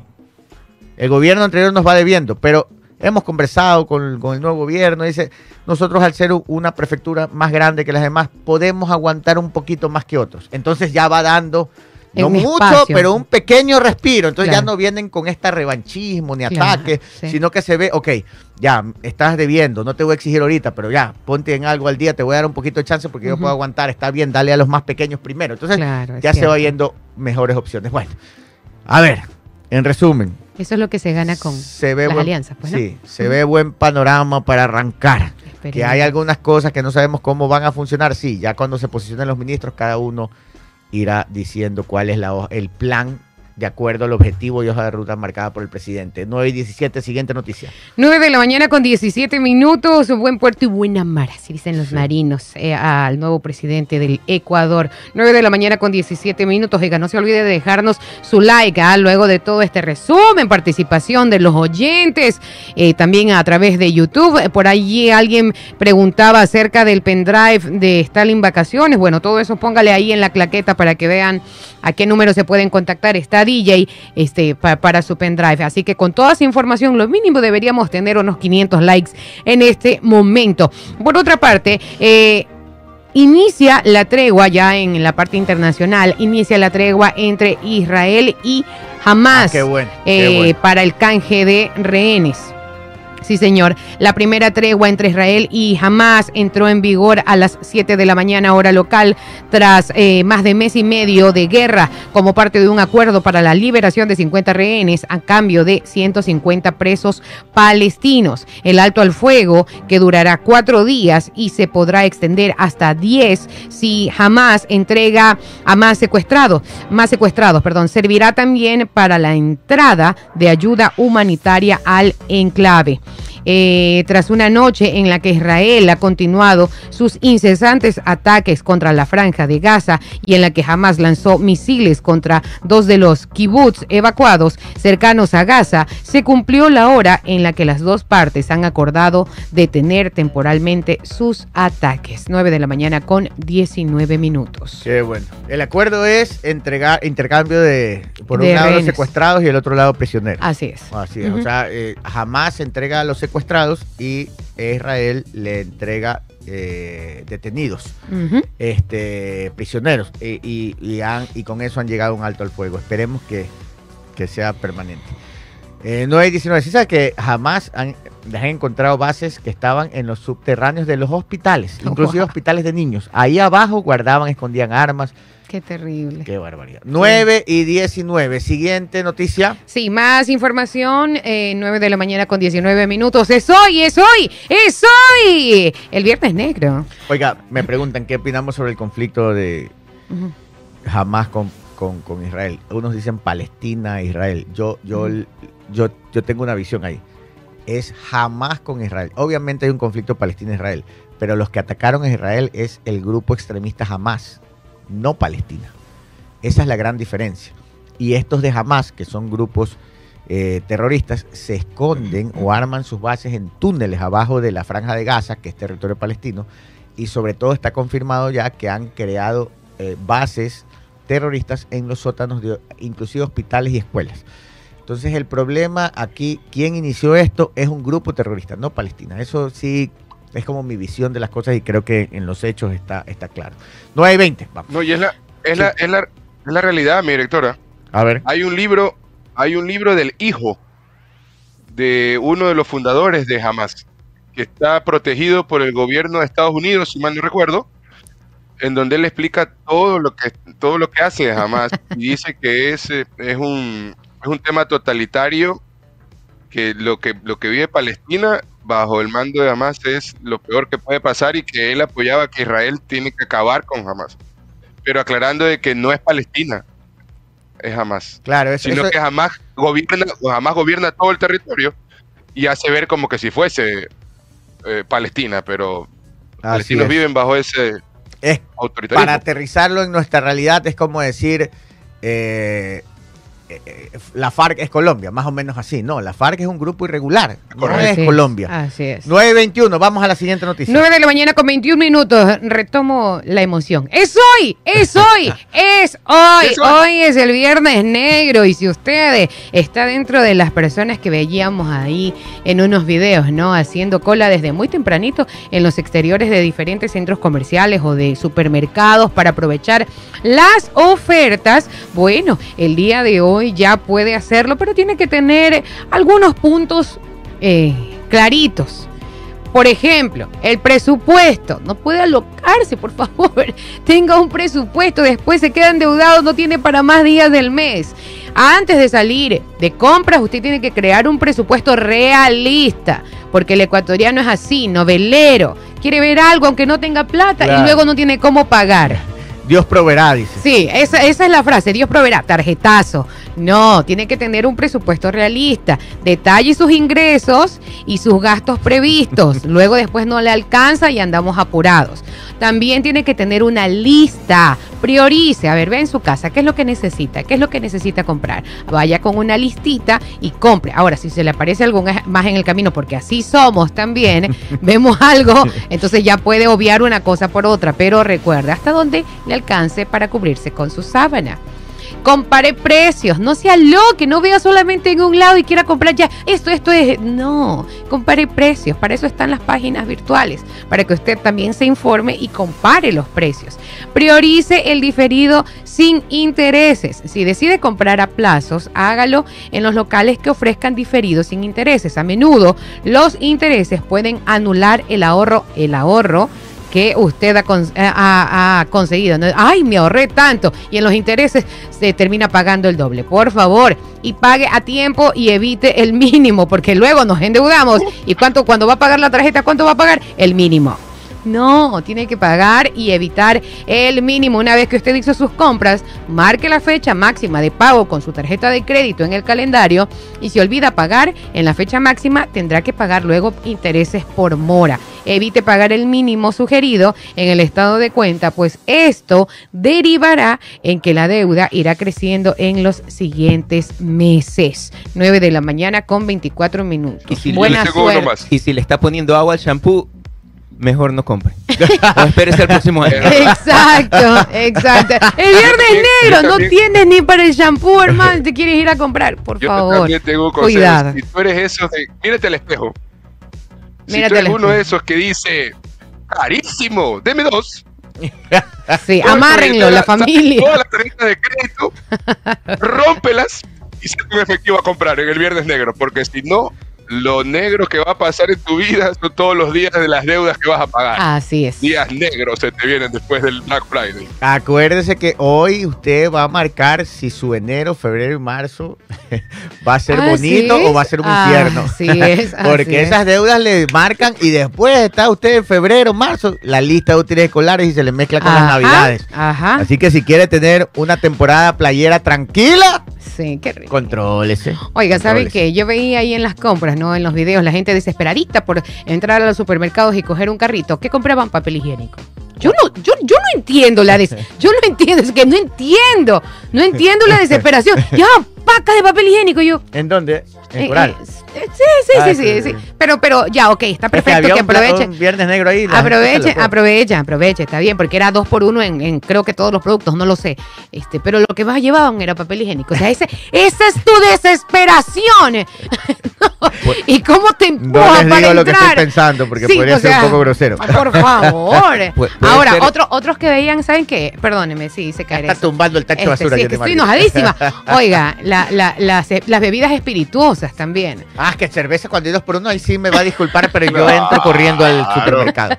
el gobierno anterior nos va debiendo, pero hemos conversado con, con el nuevo gobierno, dice, nosotros al ser una prefectura más grande que las demás, podemos aguantar un poquito más que otros. Entonces ya va dando, no mucho, espacio. pero un pequeño respiro. Entonces ya no vienen con este revanchismo ni Claro, ataque, sí. sino que se ve, ok, ya estás debiendo, no te voy a exigir ahorita, pero ya, ponte en algo al día, te voy a dar un poquito de chance porque yo puedo aguantar, está bien, dale a los más pequeños primero. Entonces Claro, ya se va viendo mejores opciones. Bueno, a ver, en resumen, Eso es lo que se gana con se ve las buen, alianzas, pues, ¿no? sí, se ve buen panorama para arrancar. Que hay algunas cosas que no sabemos cómo van a funcionar, sí, ya cuando se posicionen los ministros, cada uno irá diciendo cuál es la el plan de acuerdo al objetivo y hoja de ruta marcada por el presidente. 9 y 17, siguiente noticia. 9 de la mañana con 17 minutos, buen puerto y buena mar, así dicen los marinos, eh, al nuevo presidente del Ecuador. 9 de la mañana con 17 minutos, oiga, no se olvide de dejarnos su like, ah, luego de todo este resumen, participación de los oyentes, eh, también a través de YouTube. Eh, Por allí alguien preguntaba acerca del pendrive de Stalin Vacaciones, bueno, todo eso póngale ahí en la claqueta para que vean a qué número se pueden contactar. Está DJ este, pa- para su pendrive. Así que con toda esa información, lo mínimo deberíamos tener unos 500 likes en este momento. Por otra parte, eh, inicia la tregua ya en la parte internacional, inicia la tregua entre Israel y Hamas Ah, qué bueno, qué eh, bueno. para el canje de rehenes. Sí, señor. La primera tregua entre Israel y Hamas entró en vigor a las 7 de la mañana hora local tras eh, más de mes y medio de guerra como parte de un acuerdo para la liberación de 50 rehenes a cambio de 150 presos palestinos. El alto al fuego que durará cuatro días y se podrá extender hasta 10 si Hamas entrega a más secuestrados, más secuestrados, perdón, servirá también para la entrada de ayuda humanitaria al enclave. Eh, tras una noche en la que Israel ha continuado sus incesantes ataques contra la franja de Gaza y en la que jamás lanzó misiles contra dos de los kibbutz evacuados cercanos a Gaza, se cumplió la hora en la que las dos partes han acordado detener temporalmente sus ataques. 9 de la mañana con 19 minutos. Qué bueno. El acuerdo es entregar intercambio de, por De un lado los secuestrados y el otro lado prisioneros. Así es. Así es. O sea, eh, jamás entrega a los secuestrados y Israel le entrega eh, detenidos, este, prisioneros. Y, y- y han- y con eso han llegado a un alto al fuego. Esperemos que, que sea permanente. Eh, 9 y 19. ¿Sí sabe que jamás han, han encontrado bases que estaban en los subterráneos de los hospitales, inclusive hospitales de niños? Ahí abajo guardaban, escondían armas. Qué terrible. Qué barbaridad. 9 y 19. Siguiente noticia. Sí, más información, eh, 9 de la mañana con 19 minutos. Es hoy, es hoy, es hoy. El viernes negro. Oiga, me preguntan qué opinamos sobre el conflicto de Ujú. Hamas con, con, con Israel. Unos dicen Palestina, Israel. Yo, yo, yo, yo tengo una visión ahí. Es Hamas con Israel. Obviamente hay un conflicto Palestina-Israel, pero los que atacaron a Israel es el grupo extremista Hamas, no Palestina. Esa es la gran diferencia. Y estos de Hamas, que son grupos eh, terroristas, se esconden o arman sus bases en túneles abajo de la franja de Gaza, que es territorio palestino, y sobre todo está confirmado ya que han creado eh, bases terroristas en los sótanos de inclusive hospitales y escuelas. Entonces el problema aquí, quien inició esto es un grupo terrorista, no Palestina. Eso sí es como mi visión de las cosas y creo que en los hechos está, está claro. 9 y 20, vamos. No, y es la, es la, es la, es la realidad, mi directora. A ver. Hay un libro, hay un libro del hijo de uno de los fundadores de Hamas, que está protegido por el gobierno de Estados Unidos, si mal no recuerdo, en donde él explica todo lo que todo lo que hace Hamas y dice que es, eh, es un es un tema totalitario que lo que lo que vive Palestina bajo el mando de Hamas es lo peor que puede pasar y que él apoyaba que Israel tiene que acabar con Hamas. Pero aclarando de que no es Palestina, es Hamas. Claro, eso, Sino eso- que jamás gobierna, jamás gobierna todo el territorio y hace ver como que si fuese eh, Palestina, pero así palestinos es. viven bajo ese Es autoritarismo. para aterrizarlo en nuestra realidad es como decir eh, eh, eh, la FARC es Colombia, más o menos así. No, la FARC es un grupo irregular, no es Así es, Colombia. Así es. 9.21, vamos a la siguiente noticia. 9 de la mañana con 21 minutos. Retomo la emoción. Es hoy, es hoy, es hoy. Es hoy. Hoy es el viernes negro. Y si usted está dentro de las personas que veíamos ahí en unos videos, ¿no? Haciendo cola desde muy tempranito en los exteriores de diferentes centros comerciales o de supermercados para aprovechar las ofertas. Bueno, el día de hoy ya puede hacerlo, pero tiene que tener algunos puntos eh, claritos. Por ejemplo, el presupuesto. No puede alocarse, por favor. Tenga un presupuesto, después se queda endeudado, no tiene para más días del mes. Antes de salir de compras, usted tiene que crear un presupuesto realista, porque el ecuatoriano es así, novelero. Quiere ver algo aunque no tenga plata Claro. y luego no tiene cómo pagar. Dios proveerá, dice. Sí, esa, esa es la frase, Dios proveerá, tarjetazo. No, tiene que tener un presupuesto realista. Detalle sus ingresos y sus gastos previstos. Luego después no le alcanza y andamos apurados. También tiene que tener una lista. Priorice, a ver, ve en su casa, ¿qué es lo que necesita? ¿Qué es lo que necesita comprar? Vaya con una listita y compre. Ahora, si se le aparece algo más en el camino, porque así somos también, vemos algo, entonces ya puede obviar una cosa por otra. Pero recuerda, hasta donde le alcance para cubrirse con su sábana. Compare precios, no sea loco, no vea solamente en un lado y quiera comprar ya esto, esto es. No, compare precios. Para eso están las páginas virtuales, para que usted también se informe y compare los precios. Priorice el diferido sin intereses. Si decide comprar a plazos, hágalo en los locales que ofrezcan diferidos sin intereses. A menudo los intereses pueden anular el ahorro, el ahorro que usted ha, ha conseguido. Ay, me ahorré tanto. Y en los intereses se termina pagando el doble. Por favor, y pague a tiempo y evite el mínimo, porque luego nos endeudamos. ¿Y cuánto cuando va a pagar la tarjeta, cuánto va a pagar? El mínimo. No, tiene que pagar y evitar el mínimo. Una vez que usted hizo sus compras, marque la fecha máxima de pago con su tarjeta de crédito en el calendario y si olvida pagar en la fecha máxima, tendrá que pagar luego intereses por mora. Evite pagar el mínimo sugerido en el estado de cuenta, pues esto derivará en que la deuda irá creciendo en los siguientes meses. 9 de la mañana con 24 minutos. Y si, Buena suerte. y si le está poniendo agua al shampoo, mejor no compre. o espérese el próximo año. Exacto, exacto. El viernes negro, no también- tienes ni para el shampoo, hermano. Te quieres ir a comprar, por Yo favor. también tengo. Cuidado. Si tú eres esos de. Mírate al espejo. Si tú eres al uno de esos que dice. Carísimo, deme dos. Sí, Toda amárrenlo, la familia. Todas las tarjetas de crédito, rómpelas y se un efectivo a comprar en el viernes negro. Porque si no, lo negro que va a pasar en tu vida son todos los días de las deudas que vas a pagar. Así es. Días negros se te vienen después del Black Friday. Acuérdese que hoy usted va a marcar si su enero, febrero y marzo va a ser Ah, bonito o va a ser un Ah, infierno. así es, así Porque es. esas deudas le marcan y después está usted en febrero, marzo, la lista de útiles escolares y se le mezcla con las navidades. Ajá. Así que si quiere tener una temporada playera tranquila, Sí, qué rico. contrólese. Oiga, ¿saben Contrólese. qué? Yo veía ahí en las compras, ¿no? En los videos, la gente desesperadita por entrar a los supermercados y coger un carrito. ¿Qué compraban? Papel higiénico. Yo no, yo, yo no entiendo la des yo no entiendo, es que no entiendo, no entiendo la desesperación. Ya, paca de papel higiénico, yo. ¿En dónde? En Eh, Coral. eh, sí, Ah, sí, sí, sí, sí. Pero, pero ya, ok, está Es que perfecto que un viernes negro ahí. fue. aprovechen, aprovechen, está bien, porque era dos por uno en, creo que todos los productos, no lo sé. Este, pero lo que más llevaban era papel higiénico. O sea, ese, esa es tu desesperación. ¿Y cómo te No empuja les para digo lo que estoy pensando porque podría ser un poco grosero. Por favor. Pu- puede Ahora, otro- otros que veían, ¿saben qué? Perdóneme, sí, se cae Está tumbando el tacho de Este, basura. sí, que es que te estoy enojadísima. Oiga, la- la- las, las bebidas espirituosas también. Ah, que cerveza cuando hay dos por uno, ahí sí me va a disculpar, pero yo entro corriendo al supermercado.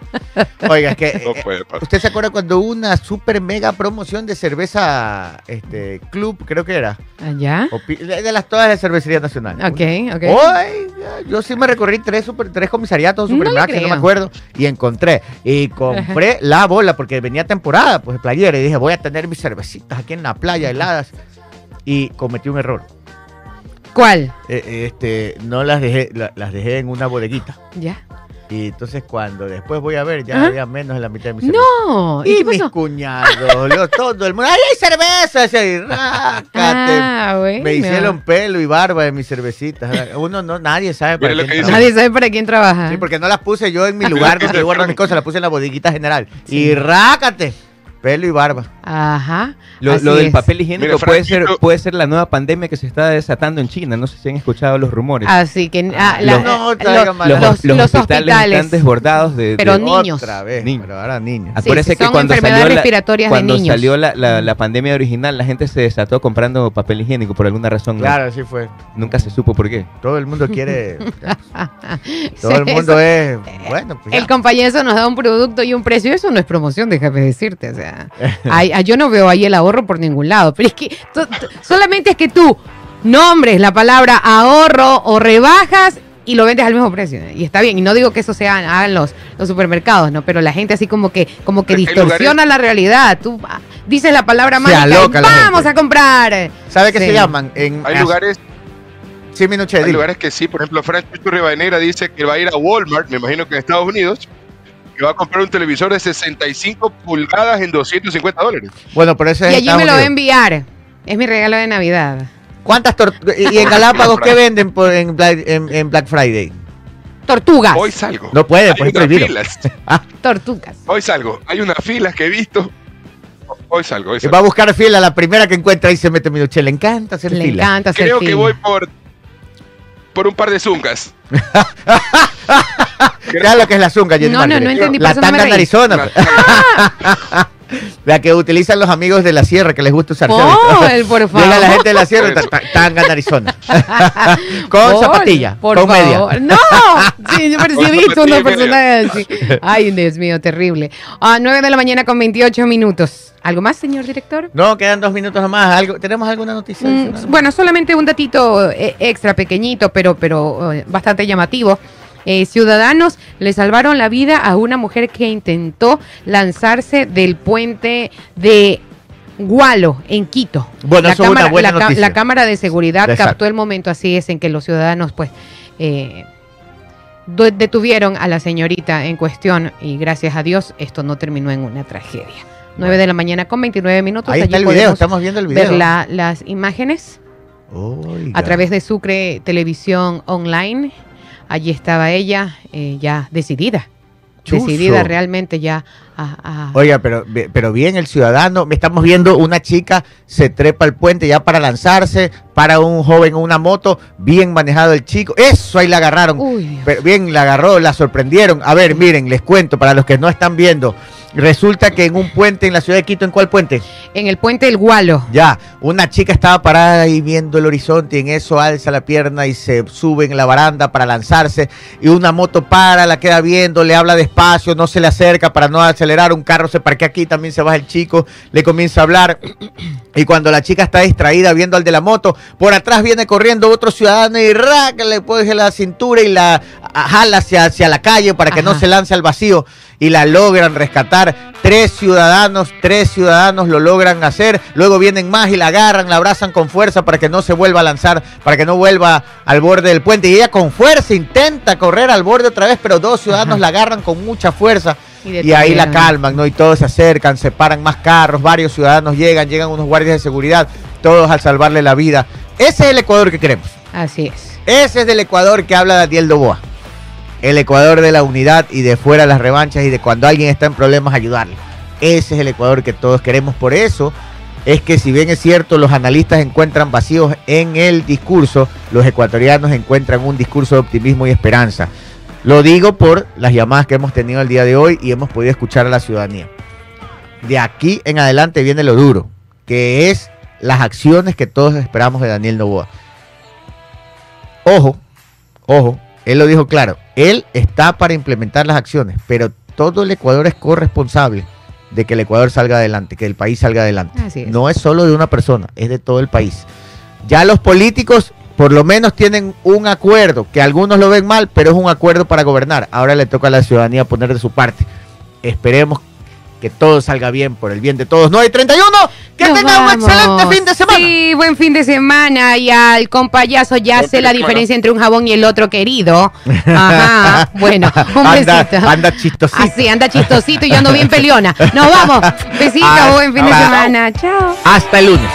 Oiga, es que No eh, puede pasar. ¿usted se acuerda cuando hubo una super mega promoción de cerveza este club, creo que era? ¿Allá? O pi- de, de las todas de cervecería nacional. Ok, ok. Oiga, yo sí me recorrí tres, super, tres comisariatos, No supermercados, no me creo. acuerdo, y encontré. Y compré la bola, porque venía temporada, pues, de playera, y dije, voy a tener mis cervecitas aquí en la playa heladas. Y cometí un error. ¿Cuál? Eh, este, no las dejé, la- las dejé en una bodeguita. ¿Ya? Y entonces cuando después voy a ver, ya había menos de la mitad de mis. No. ¿Y, Y qué mis pasó? cuñados, lo- todo el mundo, ¡ay, hay cerveza! Y rácate. Ah, bueno. Me hicieron pelo y barba de mis cervecitas. Uno no, nadie sabe para quién trabaja. Nadie sabe para quién trabaja. Sí, porque no las puse yo en mi lugar donde yo guardo mis cosas, las puse en la bodeguita general. Y rácate, pelo y barba. Ajá. Lo, del papel higiénico Mira, puede ser puede ser la nueva pandemia que se está desatando en China. No sé si han escuchado los rumores. Así que ah, la- Los- No, los, malas- los, los los hospitales, hospitales. están desbordados de, Pero de- niños. Otra vez, Niños. pero ahora niños. Sí, Acuérdese sí, que cuando salió, la, cuando niños. salió la, la- la pandemia original, la gente se desató comprando papel higiénico por alguna razón. Claro, así fue. Nunca se supo por qué. Todo el mundo quiere. Todo el mundo eso- es. Bueno, pues. El compañero nos da un producto y un precio. Eso no es promoción, déjame decirte. O sea, ay, ay, yo no veo ahí el ahorro por ningún lado. Pero es que solamente es que tú nombres la palabra ahorro o rebajas y lo vendes al mismo precio. Y está bien. Y no digo que eso sean hagan los, los supermercados, ¿no? Pero la gente así como que, como que distorsiona la realidad. Tú ah, dices la palabra mágica y vamos a comprar. ¿Sabe qué Sí. se llaman? En, Hay lugares, Sí, Minuche, hay lugares que sí, por ejemplo, Francisco Rivadeneira dice que va a ir a Walmart, me imagino que en Estados Unidos, que va a comprar un televisor de 65 pulgadas en 250 dólares. Bueno, pero ese es Y allí Estados me lo va a enviar. Es mi regalo de Navidad. ¿Cuántas tortugas? ¿Y en Galápagos qué venden por, en, Black, en- en Black Friday? Tortugas. Hoy salgo. No puede, pues unas prohibido. filas. Tortugas. Hoy salgo. Hay unas filas que he visto. Hoy salgo, hoy salgo. va a buscar fila, la primera que encuentra y se mete minuche. Le encanta hacer Le fila. encanta hacer Creo que voy por por un par de zungas. Ya lo que es la zunga, Jenny No, no, Margaret. no entendí, por La eso no me tanga en reí. Arizona. La que utilizan los amigos de la sierra que les gusta usar. Paul, ¿sabes? por Llega la favor. gente de la sierra, ta- ta- tanga en Arizona. con Paul, zapatilla, por con media. favor. No, sí, yo pero sí he visto una persona así. Ay, Dios mío, terrible. A 9 de la mañana con 28 minutos. ¿Algo más, señor director? No, quedan dos minutos nomás. ¿Algo, ¿Tenemos alguna noticia? Mm, adicional? bueno, solamente un datito eh, extra pequeñito, pero, pero eh, bastante llamativo. Eh, ciudadanos le salvaron la vida a una mujer que intentó lanzarse del puente de Gualo, en Quito. Bueno, la eso es una cámara, buena la, noticia. la cámara de seguridad Exacto. captó el momento así es en que los ciudadanos pues eh, detuvieron a la señorita en cuestión y gracias a Dios esto no terminó en una tragedia. 9 de la mañana con 29 minutos. Ahí está el video, estamos viendo el video. Ver la- las imágenes Oiga. a través de Sucre Televisión Online. Allí estaba ella, eh, ya decidida. Decidida realmente ya a, a- Oiga, pero, pero bien el ciudadano, estamos viendo una chica se trepa al puente ya para lanzarse, para un joven en una moto, bien manejado el chico, eso ahí la agarraron, Uy. Pero bien la agarró, la sorprendieron. A ver, miren, les cuento para los que no están viendo, resulta que en un puente en la ciudad de Quito, ¿en cuál puente? en el puente del Gualo. Ya, una chica estaba parada ahí viendo el horizonte y en eso alza la pierna y se sube en la baranda para lanzarse y una moto para, la queda viendo, le habla despacio, no se le acerca para no acelerar, un carro se parquea aquí, también se baja el chico, le comienza a hablar y cuando la chica está distraída viendo al de la moto, por atrás viene corriendo otro ciudadano y raca, le coge la cintura y la jala hacia, hacia la calle para que no se lance al vacío y la logran rescatar. Tres ciudadanos, tres ciudadanos lo logran hacer. Luego vienen más y la agarran, la abrazan con fuerza para que no se vuelva a lanzar, para que no vuelva al borde del puente. Y ella con fuerza intenta correr al borde otra vez, pero dos ciudadanos Ajá. la agarran con mucha fuerza. Y Y ahí la calman, ¿no? Y todos se acercan, se paran más carros, varios ciudadanos llegan, llegan unos guardias de seguridad, todos al salvarle la vida. Ese es el Ecuador que queremos. Así es. Ese es del Ecuador que habla Daniel Doboa. El Ecuador de la unidad y de fuera las revanchas y de cuando alguien está en problemas ayudarle. Ese es el Ecuador que todos queremos. Por eso es que si bien es cierto los analistas encuentran vacíos en el discurso, los ecuatorianos encuentran un discurso de optimismo y esperanza. Lo digo por las llamadas que hemos tenido el día de hoy y hemos podido escuchar a la ciudadanía. De aquí en adelante viene lo duro, que es las acciones que todos esperamos de Daniel Novoa. Ojo, ojo, él lo dijo claro, él está para implementar las acciones, pero todo el Ecuador es corresponsable de que el Ecuador salga adelante, que el país salga adelante. Es. No es solo de una persona, es de todo el país. Ya los políticos por lo menos tienen un acuerdo, que algunos lo ven mal, pero es un acuerdo para gobernar. Ahora le toca a la ciudadanía poner de su parte. Esperemos que todo salga bien por el bien de todos. No hay 31. Que Nos tengan un vamos. excelente fin de semana. Sí, buen fin de semana. Y al compayazo ya Buen sé la diferencia entre un jabón y el otro querido. Ajá. Bueno, un anda, besito. anda chistosito. Así, anda chistosito y yo ando bien peleona. Nos vamos. Besito, Ah, buen fin de semana. Chao. Hasta el lunes.